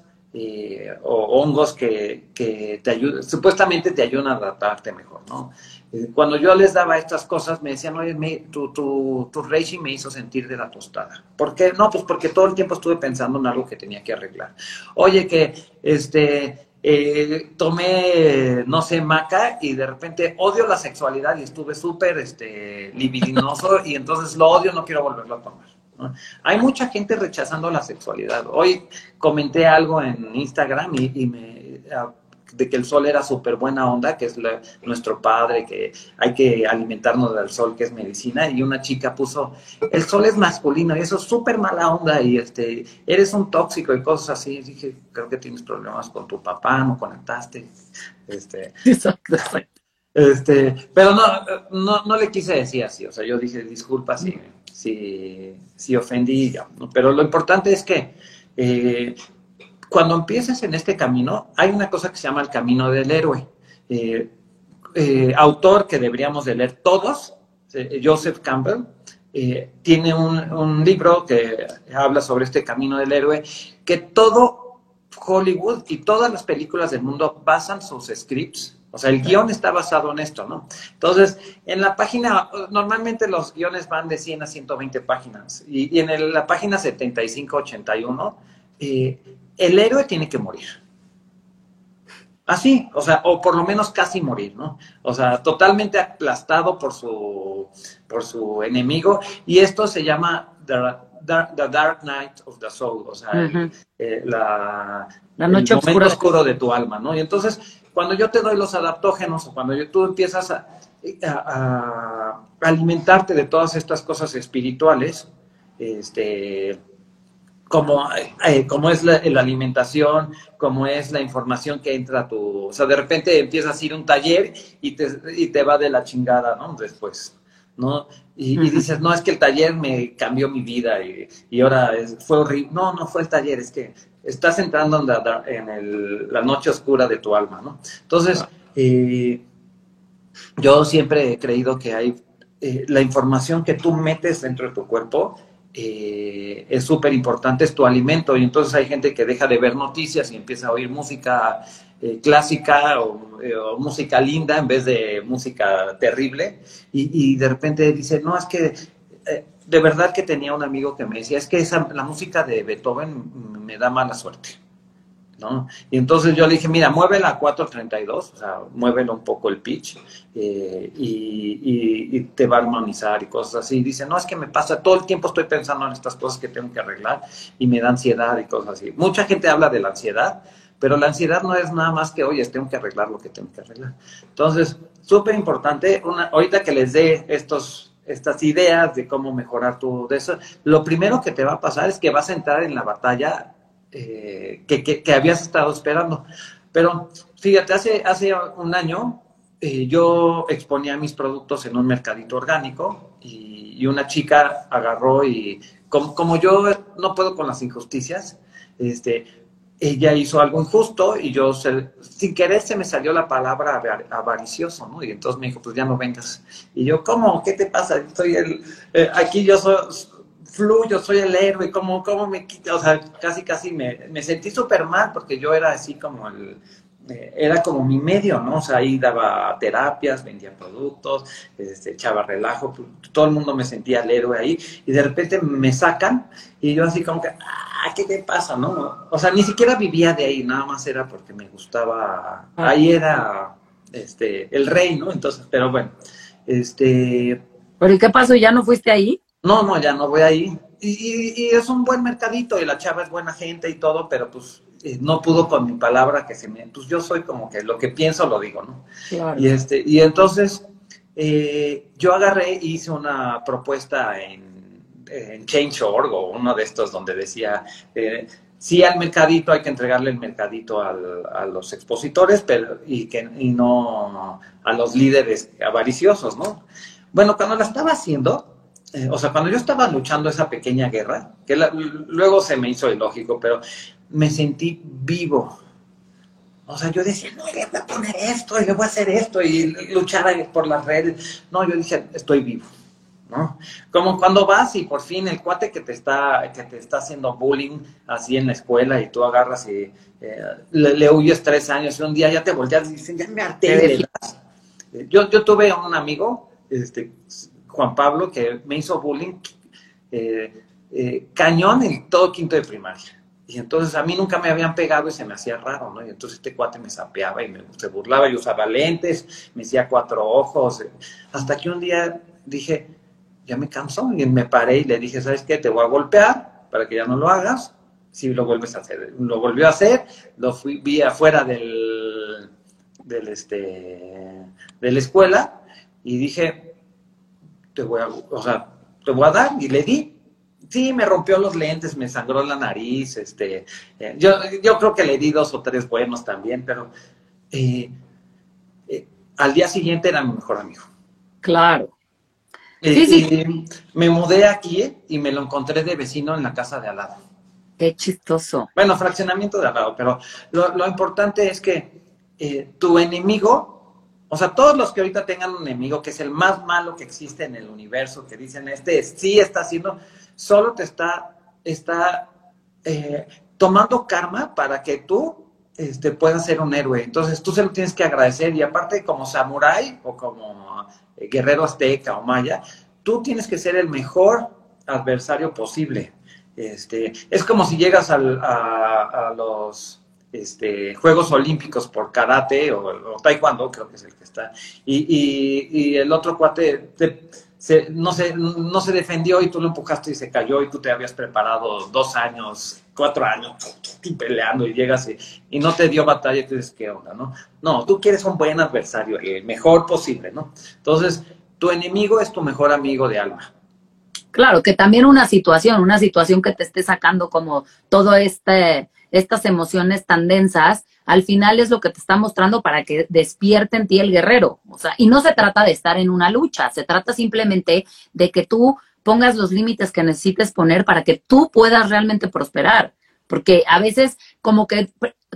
o hongos que, que, te ayudan, supuestamente te ayudan a adaptarte mejor, ¿no? Eh, cuando yo les daba estas cosas, me decían, oye, tu, tu, tu me hizo sentir de la tostada. ¿Por qué? No, pues porque todo el tiempo estuve pensando en algo que tenía que arreglar. Oye, que este, eh, tomé, no sé, maca y de repente odio la sexualidad y estuve súper este, libidinoso y entonces lo odio, no quiero volverlo a tomar. Hay mucha gente rechazando la sexualidad. Hoy comenté algo en Instagram y, y me de que el sol era súper buena onda, que es nuestro padre, que hay que alimentarnos del sol, que es medicina, y una chica puso, el sol es masculino, y eso es súper mala onda, y este, eres un tóxico y cosas así. Y dije, creo que tienes problemas con tu papá, no conectaste. Este, (laughs) exacto, Este, pero no, no, no le quise decir así, o sea, yo dije, disculpa si, si, si ofendí, pero lo importante es que eh, cuando empieces en este camino, hay una cosa que se llama el camino del héroe. Eh, eh, autor que deberíamos de leer todos, Joseph Campbell, tiene un, libro que habla sobre este camino del héroe, que todo Hollywood y todas las películas del mundo basan sus scripts o sea, el guion está basado en esto, ¿no? Entonces, en la página, normalmente los guiones van de 100 a 120 páginas. Y, en la página 75-81, eh, el héroe tiene que morir. Así, o sea, o por lo menos casi morir, ¿no? O sea, totalmente aplastado por su, por su enemigo. Y esto se llama The, Dark Night of the Soul, o sea, eh, la, la, noche el momento oscuro de tu alma, ¿no? Y entonces, cuando yo te doy los adaptógenos o cuando yo, tú empiezas a, a, alimentarte de todas estas cosas espirituales, este, como, eh, como es la, alimentación, como es la información que entra a tu... O sea, de repente empiezas a ir a un taller y te, y te va de la chingada, ¿no? Después, ¿no? Y, dices, no, es que el taller me cambió mi vida y, ahora fue horrible. No, no fue el taller, es que estás entrando en la, en la noche oscura de tu alma, ¿no? Entonces, eh, yo siempre he creído que hay eh, la información que tú metes dentro de tu cuerpo eh, es súper importante, es tu alimento. Y entonces hay gente que deja de ver noticias y empieza a oír música eh, clásica eh, o, música linda en vez de música terrible. Y, de repente dice, no, es que de verdad que tenía un amigo que me decía, es que esa, la música de Beethoven me da mala suerte. ¿no? Y entonces yo le dije, mira, muévela a 432, o sea, muévelo un poco el pitch eh, y, te va a armonizar y cosas así. Dice, no, es que me pasa, todo el tiempo estoy pensando en estas cosas que tengo que arreglar y me da ansiedad y cosas así. Mucha gente habla de la ansiedad, pero la ansiedad no es nada más que, oye, tengo que arreglar lo que tengo que arreglar. Entonces, súper importante, ahorita que les dé estos estas ideas de cómo mejorar todo eso, lo primero que te va a pasar es que vas a entrar en la batalla eh, que, habías estado esperando. Pero fíjate, hace, hace un año eh, yo exponía mis productos en un mercadito orgánico y, una chica agarró y como, yo no puedo con las injusticias, este, ella hizo algo injusto y yo sin querer se me salió la palabra avaricioso, ¿no? Y entonces me dijo, pues ya no vengas. Y yo, ¿cómo? ¿Qué te pasa? Estoy el, eh, aquí yo soy, fluyo, soy el héroe, ¿cómo, cómo me quita? O sea, casi, casi me, me sentí súper mal porque yo era así como el, era como mi medio, ¿no? O sea, ahí daba terapias, vendía productos, este, echaba relajo, todo el mundo me sentía el héroe ahí, y de repente me sacan, y yo así como que, ah, ¿qué te pasa, no? O sea, ni siquiera vivía de ahí, nada más era porque me gustaba, ah. ahí era, este, el rey, ¿no? Entonces, pero bueno, este... ¿Pero y qué pasó? ¿Ya no fuiste ahí? No, no, ya no voy ahí. Y, y, es un buen mercadito y la chava es buena gente y todo, pero pues eh, no pudo con mi palabra que se me... Pues yo soy como que lo que pienso lo digo, ¿no? Y, este, y entonces eh, yo agarré y hice una propuesta en, en Change.org o uno de estos donde decía, eh, sí al mercadito hay que entregarle el mercadito al, a los expositores pero, y, que, y no a los líderes avariciosos, ¿no? Bueno, cuando la estaba haciendo, eh, o sea, cuando yo estaba luchando esa pequeña guerra, que luego se me hizo ilógico, pero me sentí vivo. O sea, yo decía, no, le voy a poner esto y le voy a hacer esto y luchar por las redes. No, yo dije, estoy vivo. ¿no? Como cuando vas y por fin el cuate que te está, que te está haciendo bullying así en la escuela y tú agarras y eh, le, huyes tres años y un día ya te volteas y dicen, ya me harté. Yo, yo tuve un amigo, este, Juan Pablo, que me hizo bullying eh, eh, cañón en todo quinto de primaria. Y entonces a mí nunca me habían pegado y se me hacía raro, ¿no? Y entonces este cuate me sapeaba y me, se burlaba y usaba lentes, me hacía cuatro ojos. Hasta que un día dije, ya me cansó y me paré y le dije, ¿sabes qué? Te voy a golpear para que ya no lo hagas. Si lo vuelves a hacer. Lo volvió a hacer, lo fui, vi afuera del, del este, de la escuela y dije, te voy a, o sea, te voy a dar, y le di. Sí, me rompió los lentes, me sangró la nariz, este, eh, yo, yo creo que le di dos o tres buenos también, pero eh, eh, al día siguiente era mi mejor amigo. Claro. sí, sí. me mudé aquí y me lo encontré de vecino en la casa de al lado. Qué chistoso. Bueno, fraccionamiento de al lado, pero lo, lo importante es que tu enemigo o sea, todos los que ahorita tengan un enemigo que es el más malo que existe en el universo, que dicen, este sí está haciendo, solo te está, está eh, tomando karma para que tú este, puedas ser un héroe. Entonces tú se lo tienes que agradecer y aparte como samurái o como eh, guerrero azteca o maya, tú tienes que ser el mejor adversario posible. Este, es como si llegas a, los este, Juegos Olímpicos por karate o, taekwondo, creo que es el que está. Y, el otro cuate se, no, se, no se defendió y tú lo empujaste y se cayó y tú te habías preparado dos años, cuatro años peleando y llegas y, no te dio batalla y tú dices, ¿qué onda? No, no tú quieres un buen adversario, el mejor posible, ¿no? Entonces, tu enemigo es tu mejor amigo de alma. Claro, que también una situación, una situación que te esté sacando como todo este estas emociones tan densas, al final es lo que te está mostrando para que despierte en ti el guerrero. O sea, y no se trata de estar en una lucha, se trata simplemente de que tú pongas los límites que necesites poner para que tú puedas realmente prosperar. Porque a veces como que,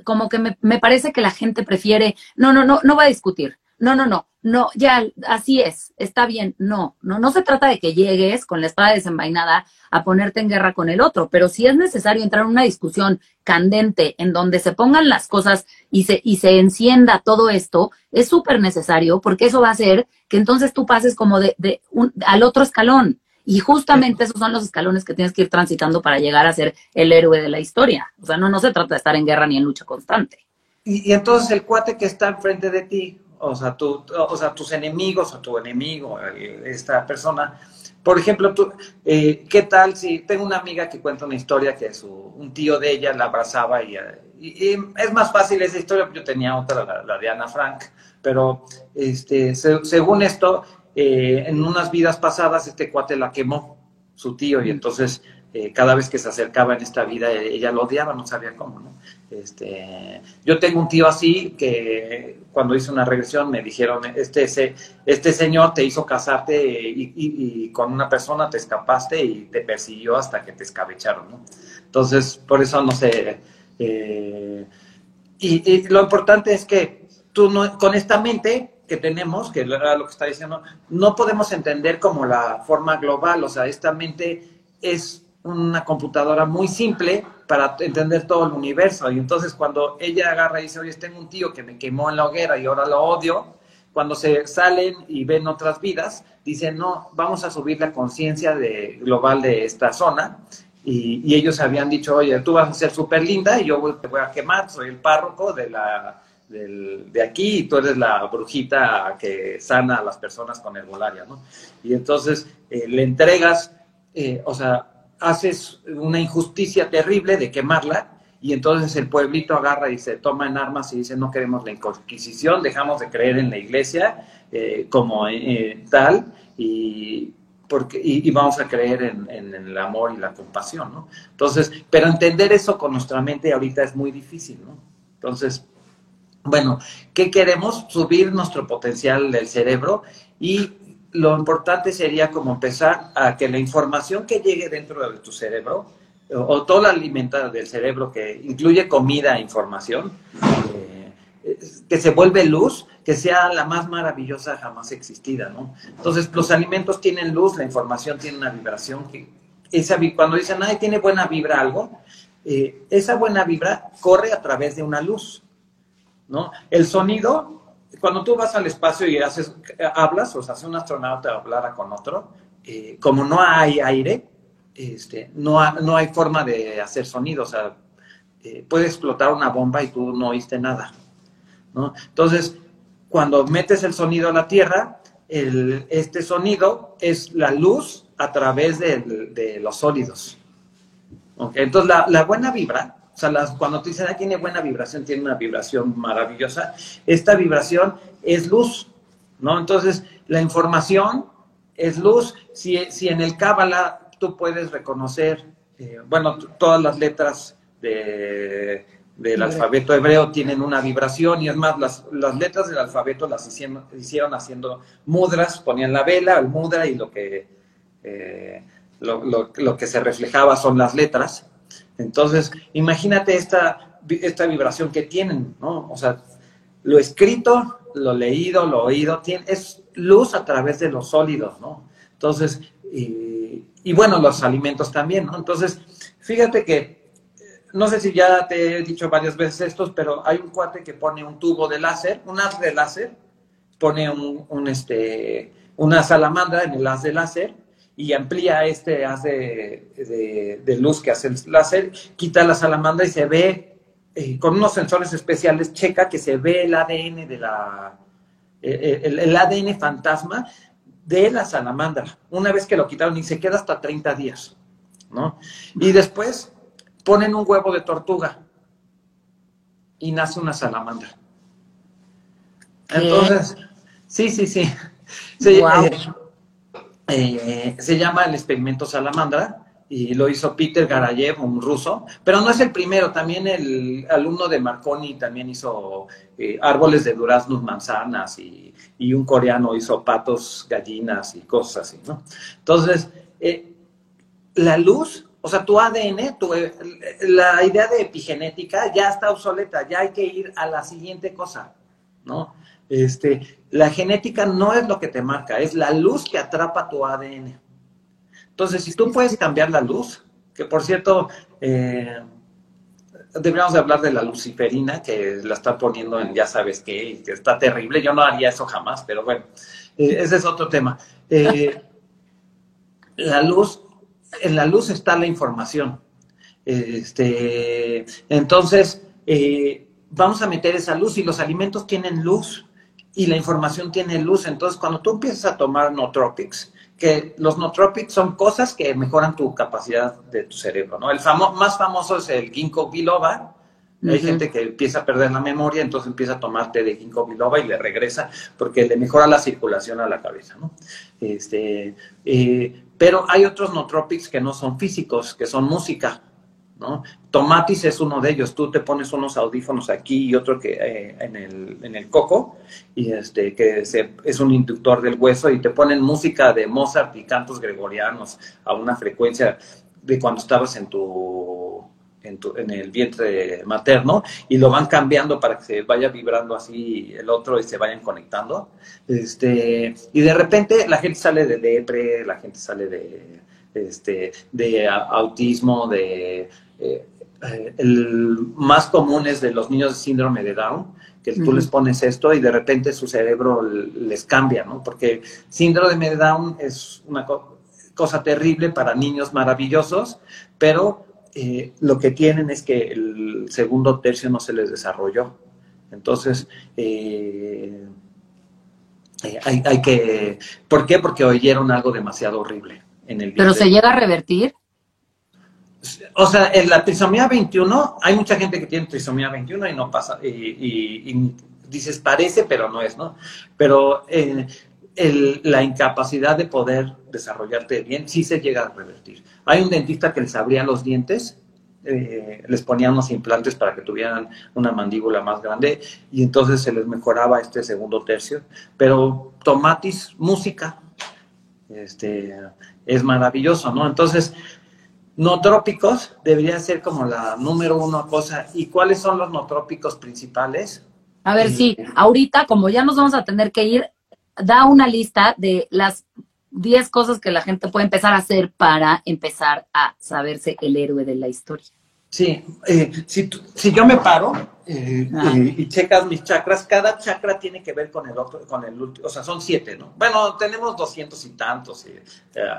como que me, me parece que la gente prefiere, no, no, no, no va a discutir. No, no, no, no, ya, así es, está bien. No, no, no se trata de que llegues con la espada desenvainada a ponerte en guerra con el otro, pero si es necesario entrar en una discusión candente en donde se pongan las cosas y se, y se encienda todo esto, es súper necesario porque eso va a hacer que entonces tú pases como de, de un, al otro escalón. Y justamente esos son los escalones que tienes que ir transitando para llegar a ser el héroe de la historia. O sea, no, no se trata de estar en guerra ni en lucha constante. Y, y entonces el cuate que está enfrente de ti, o sea, o sea, tus enemigos o tu enemigo, eh, esta persona. Por ejemplo, tú, eh, ¿qué tal si tengo una amiga que cuenta una historia que su, un tío de ella la abrazaba y, es más fácil esa historia, yo tenía otra, la, de Ana Frank, pero este, según esto, eh, en unas vidas pasadas este cuate la quemó, su tío, y entonces cada vez que se acercaba en esta vida ella lo odiaba, no sabía cómo, ¿no? Este, yo tengo un tío así que cuando hice una regresión me dijeron, este, este señor te hizo casarte y, con una persona te escapaste y te persiguió hasta que te escabecharon, ¿no? Entonces, por eso no sé. Eh, y, lo importante es que tú no, con esta mente que tenemos, que era lo que está diciendo, no podemos entender como la forma global, o sea, esta mente es una computadora muy simple para entender todo el universo. Y entonces cuando ella agarra y dice, oye, tengo un tío que me quemó en la hoguera y ahora lo odio, cuando se salen y ven otras vidas, dicen, no, vamos a subir la conciencia de, global de esta zona. Y, ellos habían dicho, oye, tú vas a ser súper linda y yo te voy a quemar, soy el párroco de, la, de aquí y tú eres la brujita que sana a las personas con herbolaria, ¿no? Y entonces eh, le entregas, eh, o sea, haces una injusticia terrible de quemarla y entonces el pueblito agarra y se toma en armas y dice no queremos la Inquisición, dejamos de creer en la iglesia eh, como eh, tal y, porque, y, vamos a creer en, el amor y la compasión, ¿no? Entonces, pero entender eso con nuestra mente ahorita es muy difícil, ¿no? Entonces, bueno, ¿qué queremos? Subir nuestro potencial del cerebro y lo importante sería como empezar a que la información que llegue dentro de tu cerebro, o, toda la alimentación del cerebro que incluye comida e información, eh, que se vuelve luz, que sea la más maravillosa jamás existida, ¿no? Entonces, los alimentos tienen luz, la información tiene una vibración que esa, cuando dicen, ay, tiene buena vibra algo, eh, esa buena vibra corre a través de una luz, ¿no? El sonido cuando tú vas al espacio y haces, hablas, o sea, hace un astronauta hablara con otro, eh, como no hay aire, este, no, no hay forma de hacer sonido, o sea, eh, puede explotar una bomba y tú no oíste nada, ¿no? Entonces, cuando metes el sonido a la Tierra, el, este sonido es la luz a través de, los sólidos. Entonces, la, la buena vibra o sea, cuando te dicen, ah, tiene buena vibración, tiene una vibración maravillosa, esta vibración es luz, ¿no? Entonces, la información es luz. Si, si en el Cábala tú puedes reconocer, eh, bueno, todas las letras del alfabeto hebreo tienen una vibración y es más, las, las letras del alfabeto las hicieron, hicieron, haciendo mudras, ponían la vela, el mudra y lo que, eh, lo que se reflejaba son las letras. Entonces, imagínate esta, esta vibración que tienen, ¿no? O sea, lo escrito, lo leído, lo oído, tiene, es luz a través de los sólidos, ¿no? Entonces, y, bueno, los alimentos también, ¿no? Entonces, fíjate que, no sé si ya te he dicho varias veces estos, pero hay un cuate que pone un tubo de láser, un haz de láser, pone un, este, una salamandra en el haz de láser y amplía este haz de, luz que hace el láser, quita la salamandra y se ve eh, con unos sensores especiales, checa que se ve el ADN de la, eh, el, el, ADN fantasma de la salamandra. Una vez que lo quitaron y se queda hasta 30 días, ¿no? Y después ponen un huevo de tortuga y nace una salamandra. Entonces, sí, sí, sí. Eh, se llama el experimento salamandra y lo hizo Peter Garayev, un ruso, pero no es el primero, también el alumno de Marconi también hizo eh, árboles de duraznos, manzanas y, un coreano hizo patos, gallinas y cosas así, ¿no? Entonces, eh, la luz, o sea, tu ADN, tu, la idea de epigenética ya está obsoleta, ya hay que ir a la siguiente cosa, ¿no? Este, la genética no es lo que te marca, es la luz que atrapa tu ADN. Entonces, si tú puedes cambiar la luz, que por cierto, eh, deberíamos de hablar de la luciferina, que la está poniendo en ya sabes qué, que está terrible. Yo no haría eso jamás, pero bueno, eh, ese es otro tema. Eh, la luz, en la luz está la información. Este, entonces, vamos a meter esa luz y los alimentos tienen luz y la información tiene luz. Entonces, cuando tú empiezas a tomar nootropics, que los nootropics son cosas que mejoran tu capacidad de tu cerebro, ¿no? El más famoso es el ginkgo biloba. Hay gente que empieza a perder la memoria, entonces empieza a tomar té de ginkgo biloba y le regresa porque le mejora la circulación a la cabeza, ¿no? Este, eh, pero hay otros nootropics que no son físicos, que son música. ¿No? Tomatis es uno de ellos. Tú te pones unos audífonos aquí y otro que eh, en, el, en, el, coco, y este, que es un inductor del hueso, y te ponen música de Mozart y cantos gregorianos a una frecuencia de cuando estabas en tu, en, tu, en el vientre materno, y lo van cambiando para que se vaya vibrando así el otro y se vayan conectando. Este, y de repente la gente sale de depre, la gente sale de este, de autismo, de eh, el más común es de los niños de síndrome de Down, que tú les pones esto y de repente su cerebro les cambia, ¿no? Porque síndrome de Down es una cosa terrible para niños maravillosos, pero eh, lo que tienen es que el segundo tercio no se les desarrolló. Entonces, eh, hay, hay, que... ¿Por qué? Porque oyeron algo demasiado horrible en el ¿Pero se llega a revertir? O sea, en la trisomía 21, hay mucha gente que tiene trisomía 21 y no pasa, y, dices parece, pero no es, ¿no? Pero eh, la incapacidad de poder desarrollarte bien sí se llega a revertir. Hay un dentista que les abría los dientes, eh, les ponía unos implantes para que tuvieran una mandíbula más grande y entonces se les mejoraba este segundo tercio. Pero tomatis, música, este, es maravilloso, ¿no? Entonces, Notrópicos debería ser como la número uno cosa. ¿Y cuáles son los notrópicos principales? A ver, sí, ahorita como ya nos vamos a tener que ir, da una lista de las 10 cosas que la gente puede empezar a hacer para empezar a saberse el héroe de la historia. Sí, eh, si, si, yo me paro eh, eh, y checas mis chakras, cada chakra tiene que ver con el otro, con el último, o sea, son siete, ¿no? Bueno, tenemos doscientos y tantos,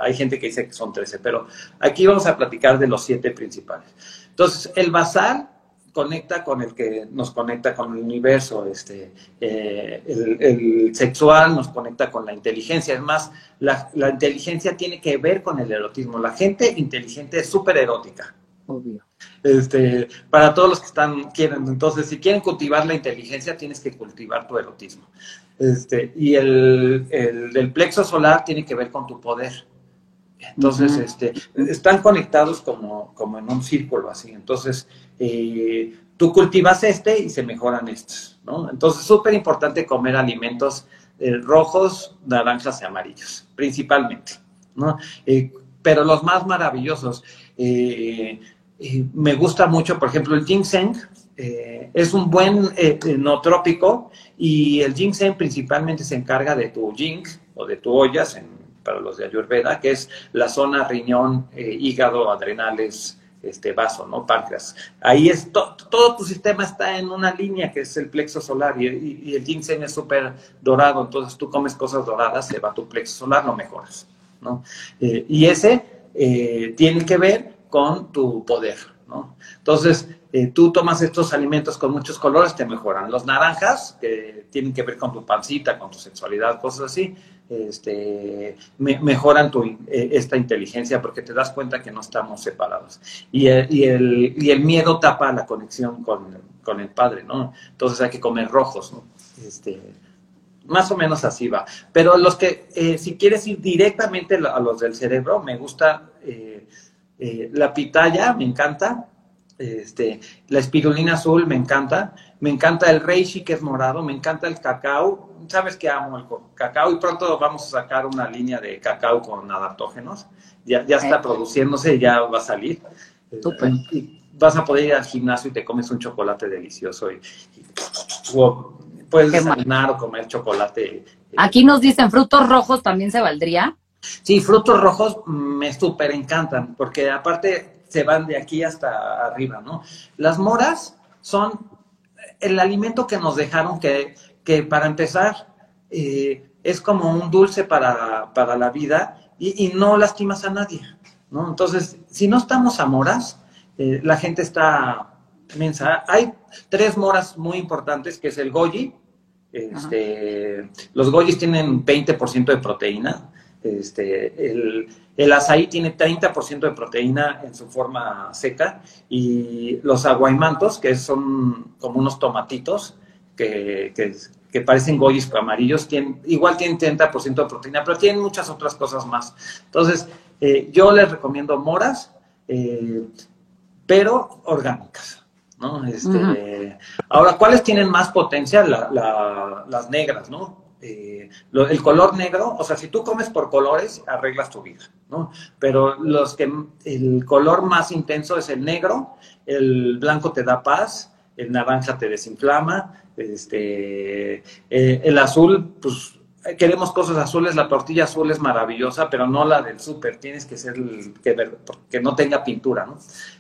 hay gente que dice que son trece, pero aquí vamos a platicar de los siete principales. Entonces, el basal conecta con el que nos conecta con el universo, este, el, el, sexual nos conecta con la inteligencia, es más, la, la inteligencia tiene que ver con el erotismo, la gente inteligente es súper erótica. Obvio este, para todos los que están, quieren. Entonces, si quieren cultivar la inteligencia, tienes que cultivar tu erotismo. Este, y el, el, plexo solar tiene que ver con tu poder. Entonces, este, están conectados como, como en un círculo así. Entonces, eh, tú cultivas este y se mejoran estos, ¿no? Entonces, súper importante comer alimentos eh, rojos, naranjas y amarillos, principalmente, ¿no? Eh, pero los más maravillosos, me gusta mucho, por ejemplo, el ginseng. Eh, es un buen eh, no trópico y el ginseng principalmente se encarga de tu yin o de tu ollas para los de Ayurveda, que es la zona riñón, eh, hígado, adrenales, este vaso, ¿no? Páncreas. Ahí es todo tu sistema está en una línea que es el plexo solar y, el ginseng es súper dorado, entonces tú comes cosas doradas, se va tu plexo solar, lo mejoras, ¿no? y ese tiene que ver con tu poder, ¿no? Entonces, eh, tú tomas estos alimentos con muchos colores, te mejoran. Los naranjas, que tienen que ver con tu pancita, con tu sexualidad, cosas así, este, mejoran tu, eh, esta inteligencia porque te das cuenta que no estamos separados. Y el, y el, miedo tapa la conexión con, con, el padre, ¿no? Entonces hay que comer rojos, ¿no? Este, más o menos así va. Pero los que, eh, si quieres ir directamente a los del cerebro, me gusta la pitaya, me encanta. Este, la espirulina azul me encanta, me encanta el reishi que es morado, me encanta el cacao, sabes que amo el cacao y pronto vamos a sacar una línea de cacao con adaptógenos, ya, ya está produciéndose, ya va a salir. Y vas a poder ir al gimnasio y te comes un chocolate delicioso y, puedes desayunar o comer chocolate. Eh. Aquí nos dicen frutos rojos también se valdría. Sí, frutos rojos me súper encantan, porque aparte se van de aquí hasta arriba, ¿no? Las moras son el alimento que nos dejaron que, que para empezar eh, es como un dulce para, la vida y, no lastimas a nadie, ¿no? Entonces, si no estamos a moras, eh, la gente está mensa. Hay tres moras muy importantes, que es el goji. Este, los gojis tienen 20% de proteína, este, el, el azaí tiene 30% de proteína en su forma seca y los aguaymantos, que son como unos tomatitos que, que, parecen goyis amarillos, tienen, igual tienen 30% de proteína, pero tienen muchas otras cosas más. Entonces, eh, yo les recomiendo moras, eh, pero orgánicas. ¿no? Este, Ahora, ¿cuáles tienen más potencia? las negras, ¿no? Eh, el color negro, o sea, si tú comes por colores, arreglas tu vida, ¿no? Pero los que, el color más intenso es el negro, el blanco te da paz, el naranja te desinflama, este, eh, el azul, pues queremos cosas azules, la tortilla azul es maravillosa, pero no la del súper, tienes que ser que, que no tenga pintura, ¿no?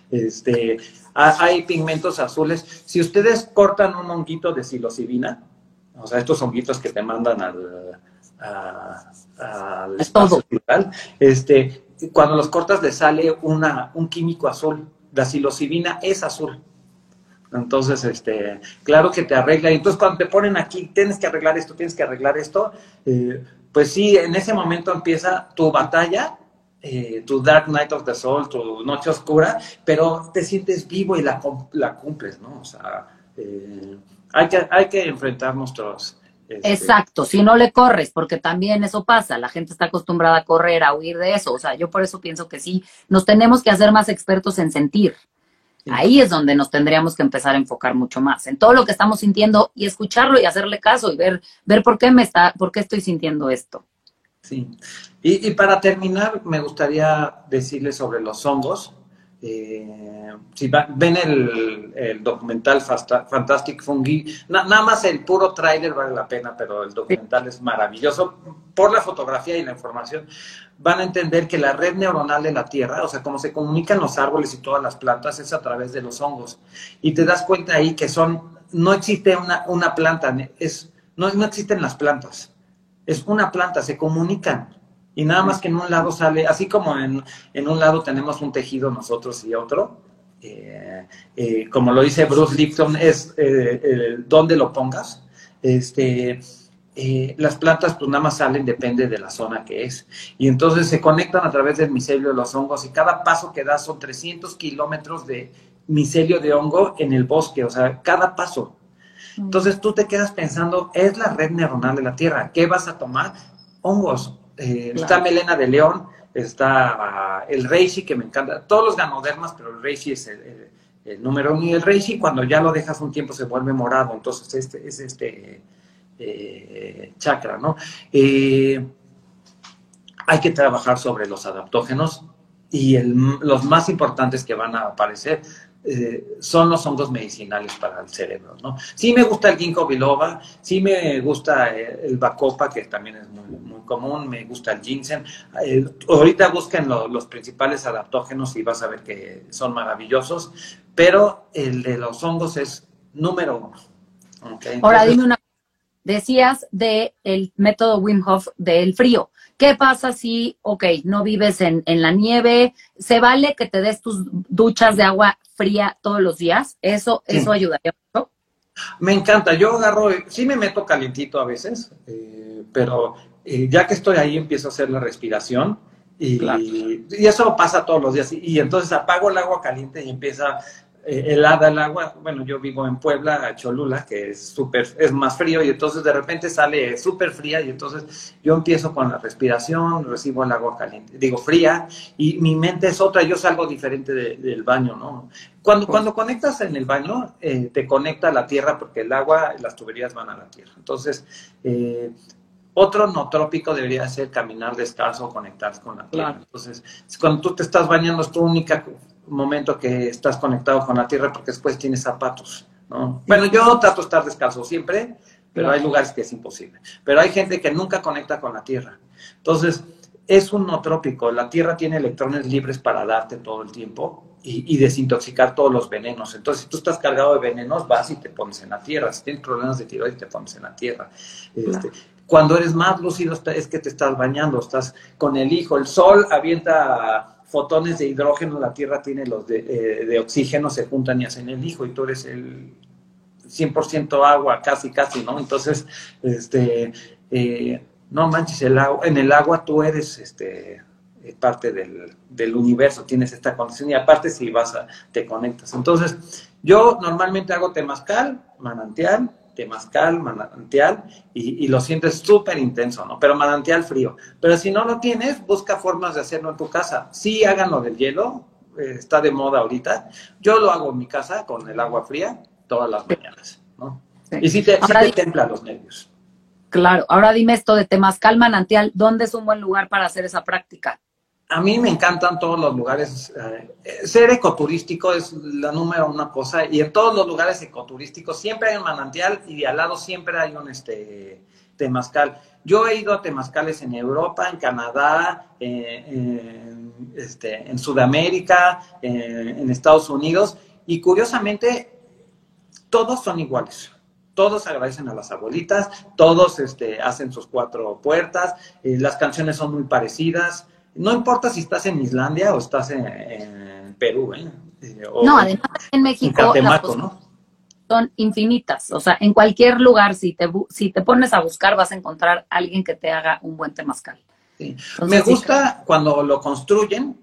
Este, hay pigmentos azules. Si ustedes cortan un honguito de psilocibina, o sea, estos honguitos que te mandan al, al espacio este, cuando los cortas le sale una, un químico azul. La psilocibina es azul. Entonces, este, claro que te arregla. Y entonces cuando te ponen aquí, tienes que arreglar esto, tienes que arreglar esto, eh, pues sí, en ese momento empieza tu batalla, eh, tu Dark Night of the Soul, tu noche oscura, pero te sientes vivo y la, la cumples, ¿no? O sea, eh, hay que, hay que enfrentar nuestros... Este, Exacto, si no le corres, porque también eso pasa, la gente está acostumbrada a correr, a huir de eso, o sea, yo por eso pienso que sí, nos tenemos que hacer más expertos en sentir. Ahí es donde nos tendríamos que empezar a enfocar mucho más, en todo lo que estamos sintiendo y escucharlo y hacerle caso y ver, ver por qué me está, por qué estoy sintiendo esto. Sí. Y, y para terminar, me gustaría decirles sobre los hongos. Eh, si ven el, documental Fantastic Fungi, nada más el puro tráiler vale la pena, pero el documental es maravilloso. Por la fotografía y la información van a entender que la red neuronal de la Tierra, o sea, cómo se comunican los árboles y todas las plantas, es a través de los hongos. Y te das cuenta ahí que son, no existe una, una planta, es, no, no existen las plantas, es una planta, se comunican y nada más que en un lado sale, así como en, un lado tenemos un tejido nosotros y otro, eh, eh, como lo dice Bruce Lipton, es eh, dónde lo pongas. Este, las plantas pues nada más salen, depende de la zona que es. Y entonces se conectan a través del micelio de los hongos y cada paso que das son 300 kilómetros de micelio de hongo en el bosque, o sea, cada paso. Entonces tú te quedas pensando, es la red neuronal de la Tierra, ¿qué vas a tomar? Hongos, eh, está Melena de León, está uh, el Reishi, que me encanta. Todos los ganodermas, pero el Reishi es el, número uno. Y el Reishi, cuando ya lo dejas un tiempo, se vuelve morado. Entonces, este es este eh, chakra, ¿no? Eh, hay que trabajar sobre los adaptógenos y los más importantes que van a aparecer eh, son los hongos medicinales para el cerebro, ¿no? Sí me gusta el ginkgo biloba, sí me gusta eh, el bacopa, que también es muy, muy común, me gusta el ginseng. Eh, ahorita busquen los principales adaptógenos y vas a ver que son maravillosos, pero el de los hongos es número uno. Ahora dime una decías del el método Wim Hof del frío. ¿Qué pasa si, ok, no vives en, en, la nieve? ¿Se vale que te des tus duchas de agua fría todos los días? ¿Eso, sí. eso ayudaría mucho? Me encanta. Yo agarro, sí me meto calientito a veces, eh, pero eh, ya que estoy ahí empiezo a hacer la respiración. Y, claro. y, eso pasa todos los días. Y, y, entonces apago el agua caliente y empieza helada el agua. Bueno, yo vivo en Puebla, Cholula, que es súper, es más frío y entonces de repente sale súper fría y entonces yo empiezo con la respiración, recibo el agua caliente, digo fría y mi mente es otra, yo salgo diferente de, del baño, ¿no? Cuando, cuando conectas en el baño, eh, te conecta a la tierra porque el agua, las tuberías van a la tierra. Entonces, eh, otro no trópico debería ser caminar descalzo o conectar con la tierra. Claro. Entonces, cuando tú te estás bañando es tu única momento que estás conectado con la tierra porque después tienes zapatos, ¿no? Bueno, yo trato de estar descalzo siempre, pero hay lugares que es imposible. Pero hay gente que nunca conecta con la tierra. Entonces, es un no trópico. La tierra tiene electrones libres para darte todo el tiempo y, y, desintoxicar todos los venenos. Entonces, si tú estás cargado de venenos, vas y te pones en la tierra. Si tienes problemas de tiroides, te pones en la tierra. Este, cuando eres más lúcido es que te estás bañando, estás con el hijo. El sol avienta fotones de hidrógeno, la Tierra tiene los de, eh, oxígeno, se juntan y hacen el hijo, y tú eres el 100% agua, casi, casi, ¿no? Entonces, este, eh, no manches, el agua, en el agua tú eres este, parte del, universo, tienes esta conexión, y aparte si vas a, te conectas. Entonces, yo normalmente hago temazcal, manantial, temazcal, manantial, y, y lo sientes súper intenso, ¿no? Pero manantial frío. Pero si no lo tienes, busca formas de hacerlo en tu casa. Sí, háganlo del hielo, eh, está de moda ahorita. Yo lo hago en mi casa con el agua fría todas las mañanas, ¿no? Sí. Y sí te, sí te templa los nervios. Claro, ahora dime esto de temazcal, manantial, ¿dónde es un buen lugar para hacer esa práctica? A mí me encantan todos los lugares. Eh, ser ecoturístico es la número una cosa y en todos los lugares ecoturísticos siempre hay un manantial y de al lado siempre hay un este, temazcal. Yo he ido a temazcales en Europa, en Canadá, eh, en, este, en Sudamérica, eh, en Estados Unidos y curiosamente todos son iguales. Todos agradecen a las abuelitas, todos este, hacen sus cuatro puertas, las canciones son muy parecidas. No importa si estás en Islandia o estás en, en Perú, ¿eh? O no, además en México en Catemaco, las ¿no? son infinitas. O sea, en cualquier lugar, si te, si te pones a buscar, vas a encontrar a alguien que te haga un buen temazcal. Sí. Entonces, Me gusta sí, cuando lo construyen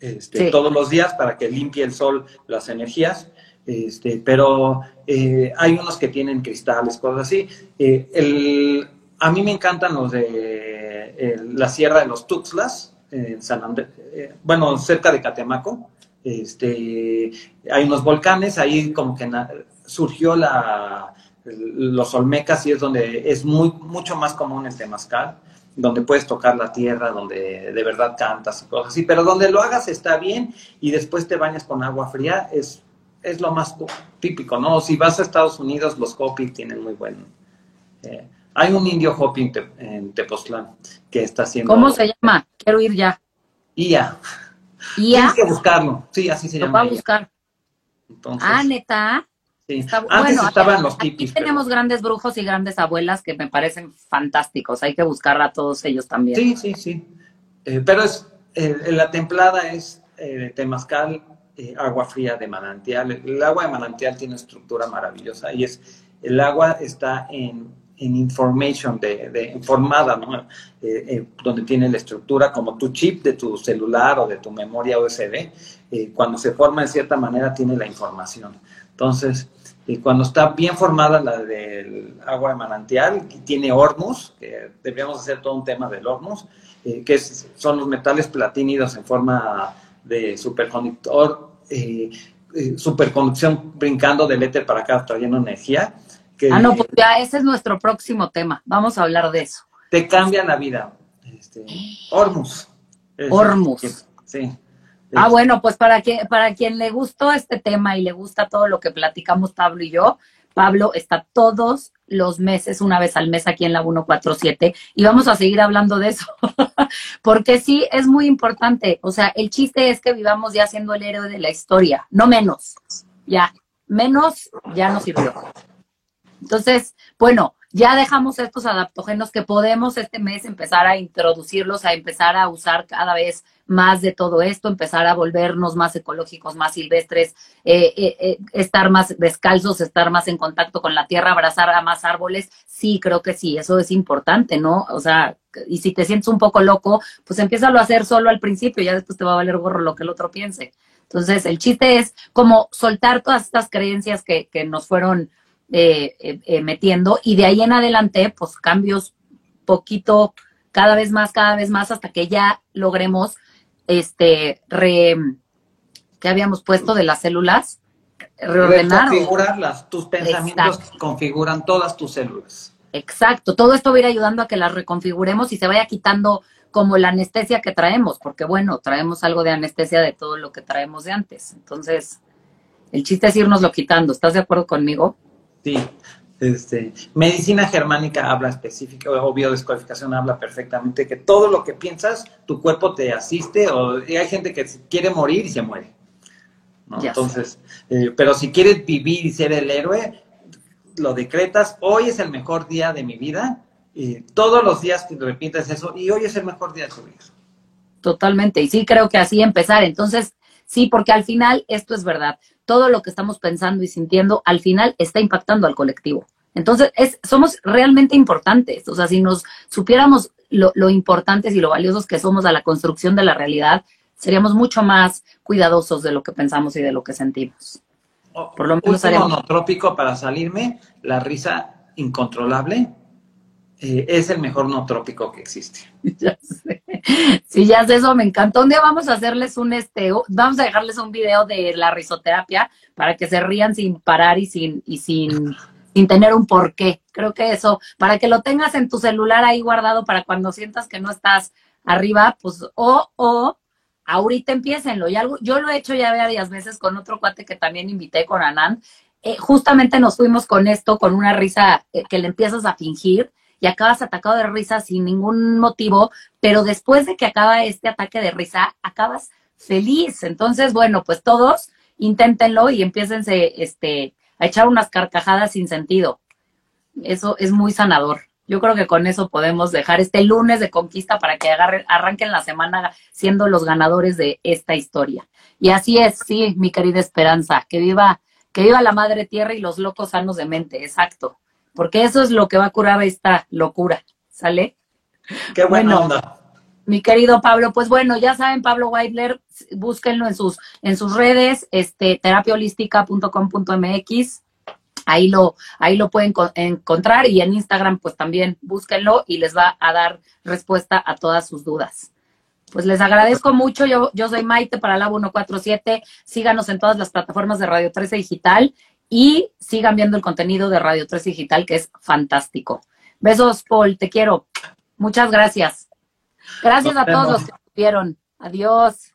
este, sí. todos los días para que limpie el sol las energías. Este, pero eh, hay unos que tienen cristales, cosas así. Eh, el, a mí me encantan los de eh, la Sierra de los Tuxtlas, en San Andrés, eh, bueno, cerca de Catemaco, este, hay unos volcanes, ahí como que surgió la, los olmecas y es donde es muy, mucho más común el temazcal, donde puedes tocar la tierra, donde de verdad cantas y cosas así, pero donde lo hagas está bien y después te bañas con agua fría, es, es lo más típico, ¿no? Si vas a Estados Unidos, los Hopi tienen muy buen... Eh, hay un indio Hopi en Tepoztlán que está haciendo... ¿Cómo se llama? Quiero ir ya. IA. IA. Tienes que buscarlo. Sí, así se Lo llama. va a buscar. Entonces, ah, neta. Sí. Está, Antes bueno, estaban aquí, los aquí tipis. tenemos grandes brujos y grandes abuelas que me parecen fantásticos. Hay que buscar a todos ellos también. Sí, sí, sí. Eh, pero es eh, la templada es eh, temazcal, eh, agua fría de manantial. El agua de manantial tiene una estructura maravillosa y es el agua está en en information, de, de informada, ¿no? Eh, eh, donde tiene la estructura como tu chip de tu celular o de tu memoria USB, eh, cuando se forma de cierta manera tiene la información. Entonces, cuando está bien formada la del agua de manantial, tiene hormus, que deberíamos hacer todo un tema del hormus, que es, son los metales platínidos en forma de superconductor, superconducción brincando del éter para acá, trayendo energía que, ah, no, pues ya ese es nuestro próximo tema. Vamos a hablar de eso. Te cambia la vida. Este, Hormus. Hormus. Sí. Ah, bueno, pues para quien, para quien le gustó este tema y le gusta todo lo que platicamos Pablo y yo, Pablo está todos los meses, una vez al mes aquí en la 147 y vamos a seguir hablando de eso, (laughs) porque sí es muy importante, o sea, el chiste es que vivamos ya siendo el héroe de la historia, no menos, ya, menos ya no sirvió. Entonces, bueno, ya dejamos estos adaptógenos que podemos este mes empezar a introducirlos, a empezar a usar cada vez más de todo esto, empezar a volvernos más ecológicos, más silvestres, eh, eh, eh, estar más descalzos, estar más en contacto con la tierra, abrazar a más árboles. Sí, creo que sí, eso es importante, ¿no? O sea, y si te sientes un poco loco, pues empieza a hacer solo al principio, ya después te va a valer gorro lo que el otro piense. Entonces, el chiste es como soltar todas estas creencias que, que nos fueron eh, eh, eh, metiendo y de ahí en adelante, pues cambios poquito, cada vez más, cada vez más, hasta que ya logremos este re, que habíamos puesto de las células, reordenar. Configurarlas, tus pensamientos configuran todas tus células. Exacto, todo esto va a ir ayudando a que las reconfiguremos y se vaya quitando como la anestesia que traemos, porque bueno, traemos algo de anestesia de todo lo que traemos de antes. Entonces, el chiste es irnos lo quitando. ¿Estás de acuerdo conmigo? Sí, este, medicina germánica habla específica, o biodescodificación habla perfectamente que todo lo que piensas, tu cuerpo te asiste, o hay gente que quiere morir y se muere. Entonces, eh, pero si quieres vivir y ser el héroe, lo decretas, hoy es el mejor día de mi vida, y todos los días que repites eso, y hoy es el mejor día de tu vida. Totalmente, y sí creo que así empezar. Entonces, sí, porque al final esto es verdad todo lo que estamos pensando y sintiendo al final está impactando al colectivo. Entonces, es, somos realmente importantes. O sea, si nos supiéramos lo, lo, importantes y lo valiosos que somos a la construcción de la realidad, seríamos mucho más cuidadosos de lo que pensamos y de lo que sentimos. Por lo menos sería monotrópico para salirme, la risa incontrolable eh, es el mejor no trópico que existe. (laughs) Ya sé. Sí, ya sé, eso me encantó. Un día vamos a hacerles un, este, vamos a dejarles un video de la risoterapia para que se rían sin parar y sin, y sin, sin tener un porqué. Creo que eso, para que lo tengas en tu celular ahí guardado para cuando sientas que no estás arriba, pues, o, o, ahorita empiecenlo. Y algo, yo lo he hecho ya varias veces con otro cuate que también invité con Anand. Eh, justamente nos fuimos con esto, con una risa eh, que le empiezas a fingir y acabas atacado de risa sin ningún motivo, pero después de que acaba este ataque de risa, acabas feliz. Entonces, bueno, pues todos inténtenlo y empiécense este, a echar unas carcajadas sin sentido. Eso es muy sanador. Yo creo que con eso podemos dejar este lunes de conquista para que arranquen la semana siendo los ganadores de esta historia. Y así es, sí, mi querida Esperanza, que viva, que viva la madre tierra y los locos sanos de mente, exacto porque eso es lo que va a curar esta locura, ¿sale? Qué buena onda. Mi querido Pablo, pues bueno, ya saben, Pablo Weidler, búsquenlo en sus, en sus redes, este, terapiaholística.com.mx, ahí lo, ahí lo pueden encontrar y en Instagram, pues también búsquenlo y les va a dar respuesta a todas sus dudas. Pues les agradezco mucho. Yo, yo soy Maite para la 147. Síganos en todas las plataformas de Radio 13 Digital y sigan viendo el contenido de Radio 3 Digital, que es fantástico. Besos, Paul, te quiero. Muchas gracias. Gracias a todos los que estuvieron. Adiós.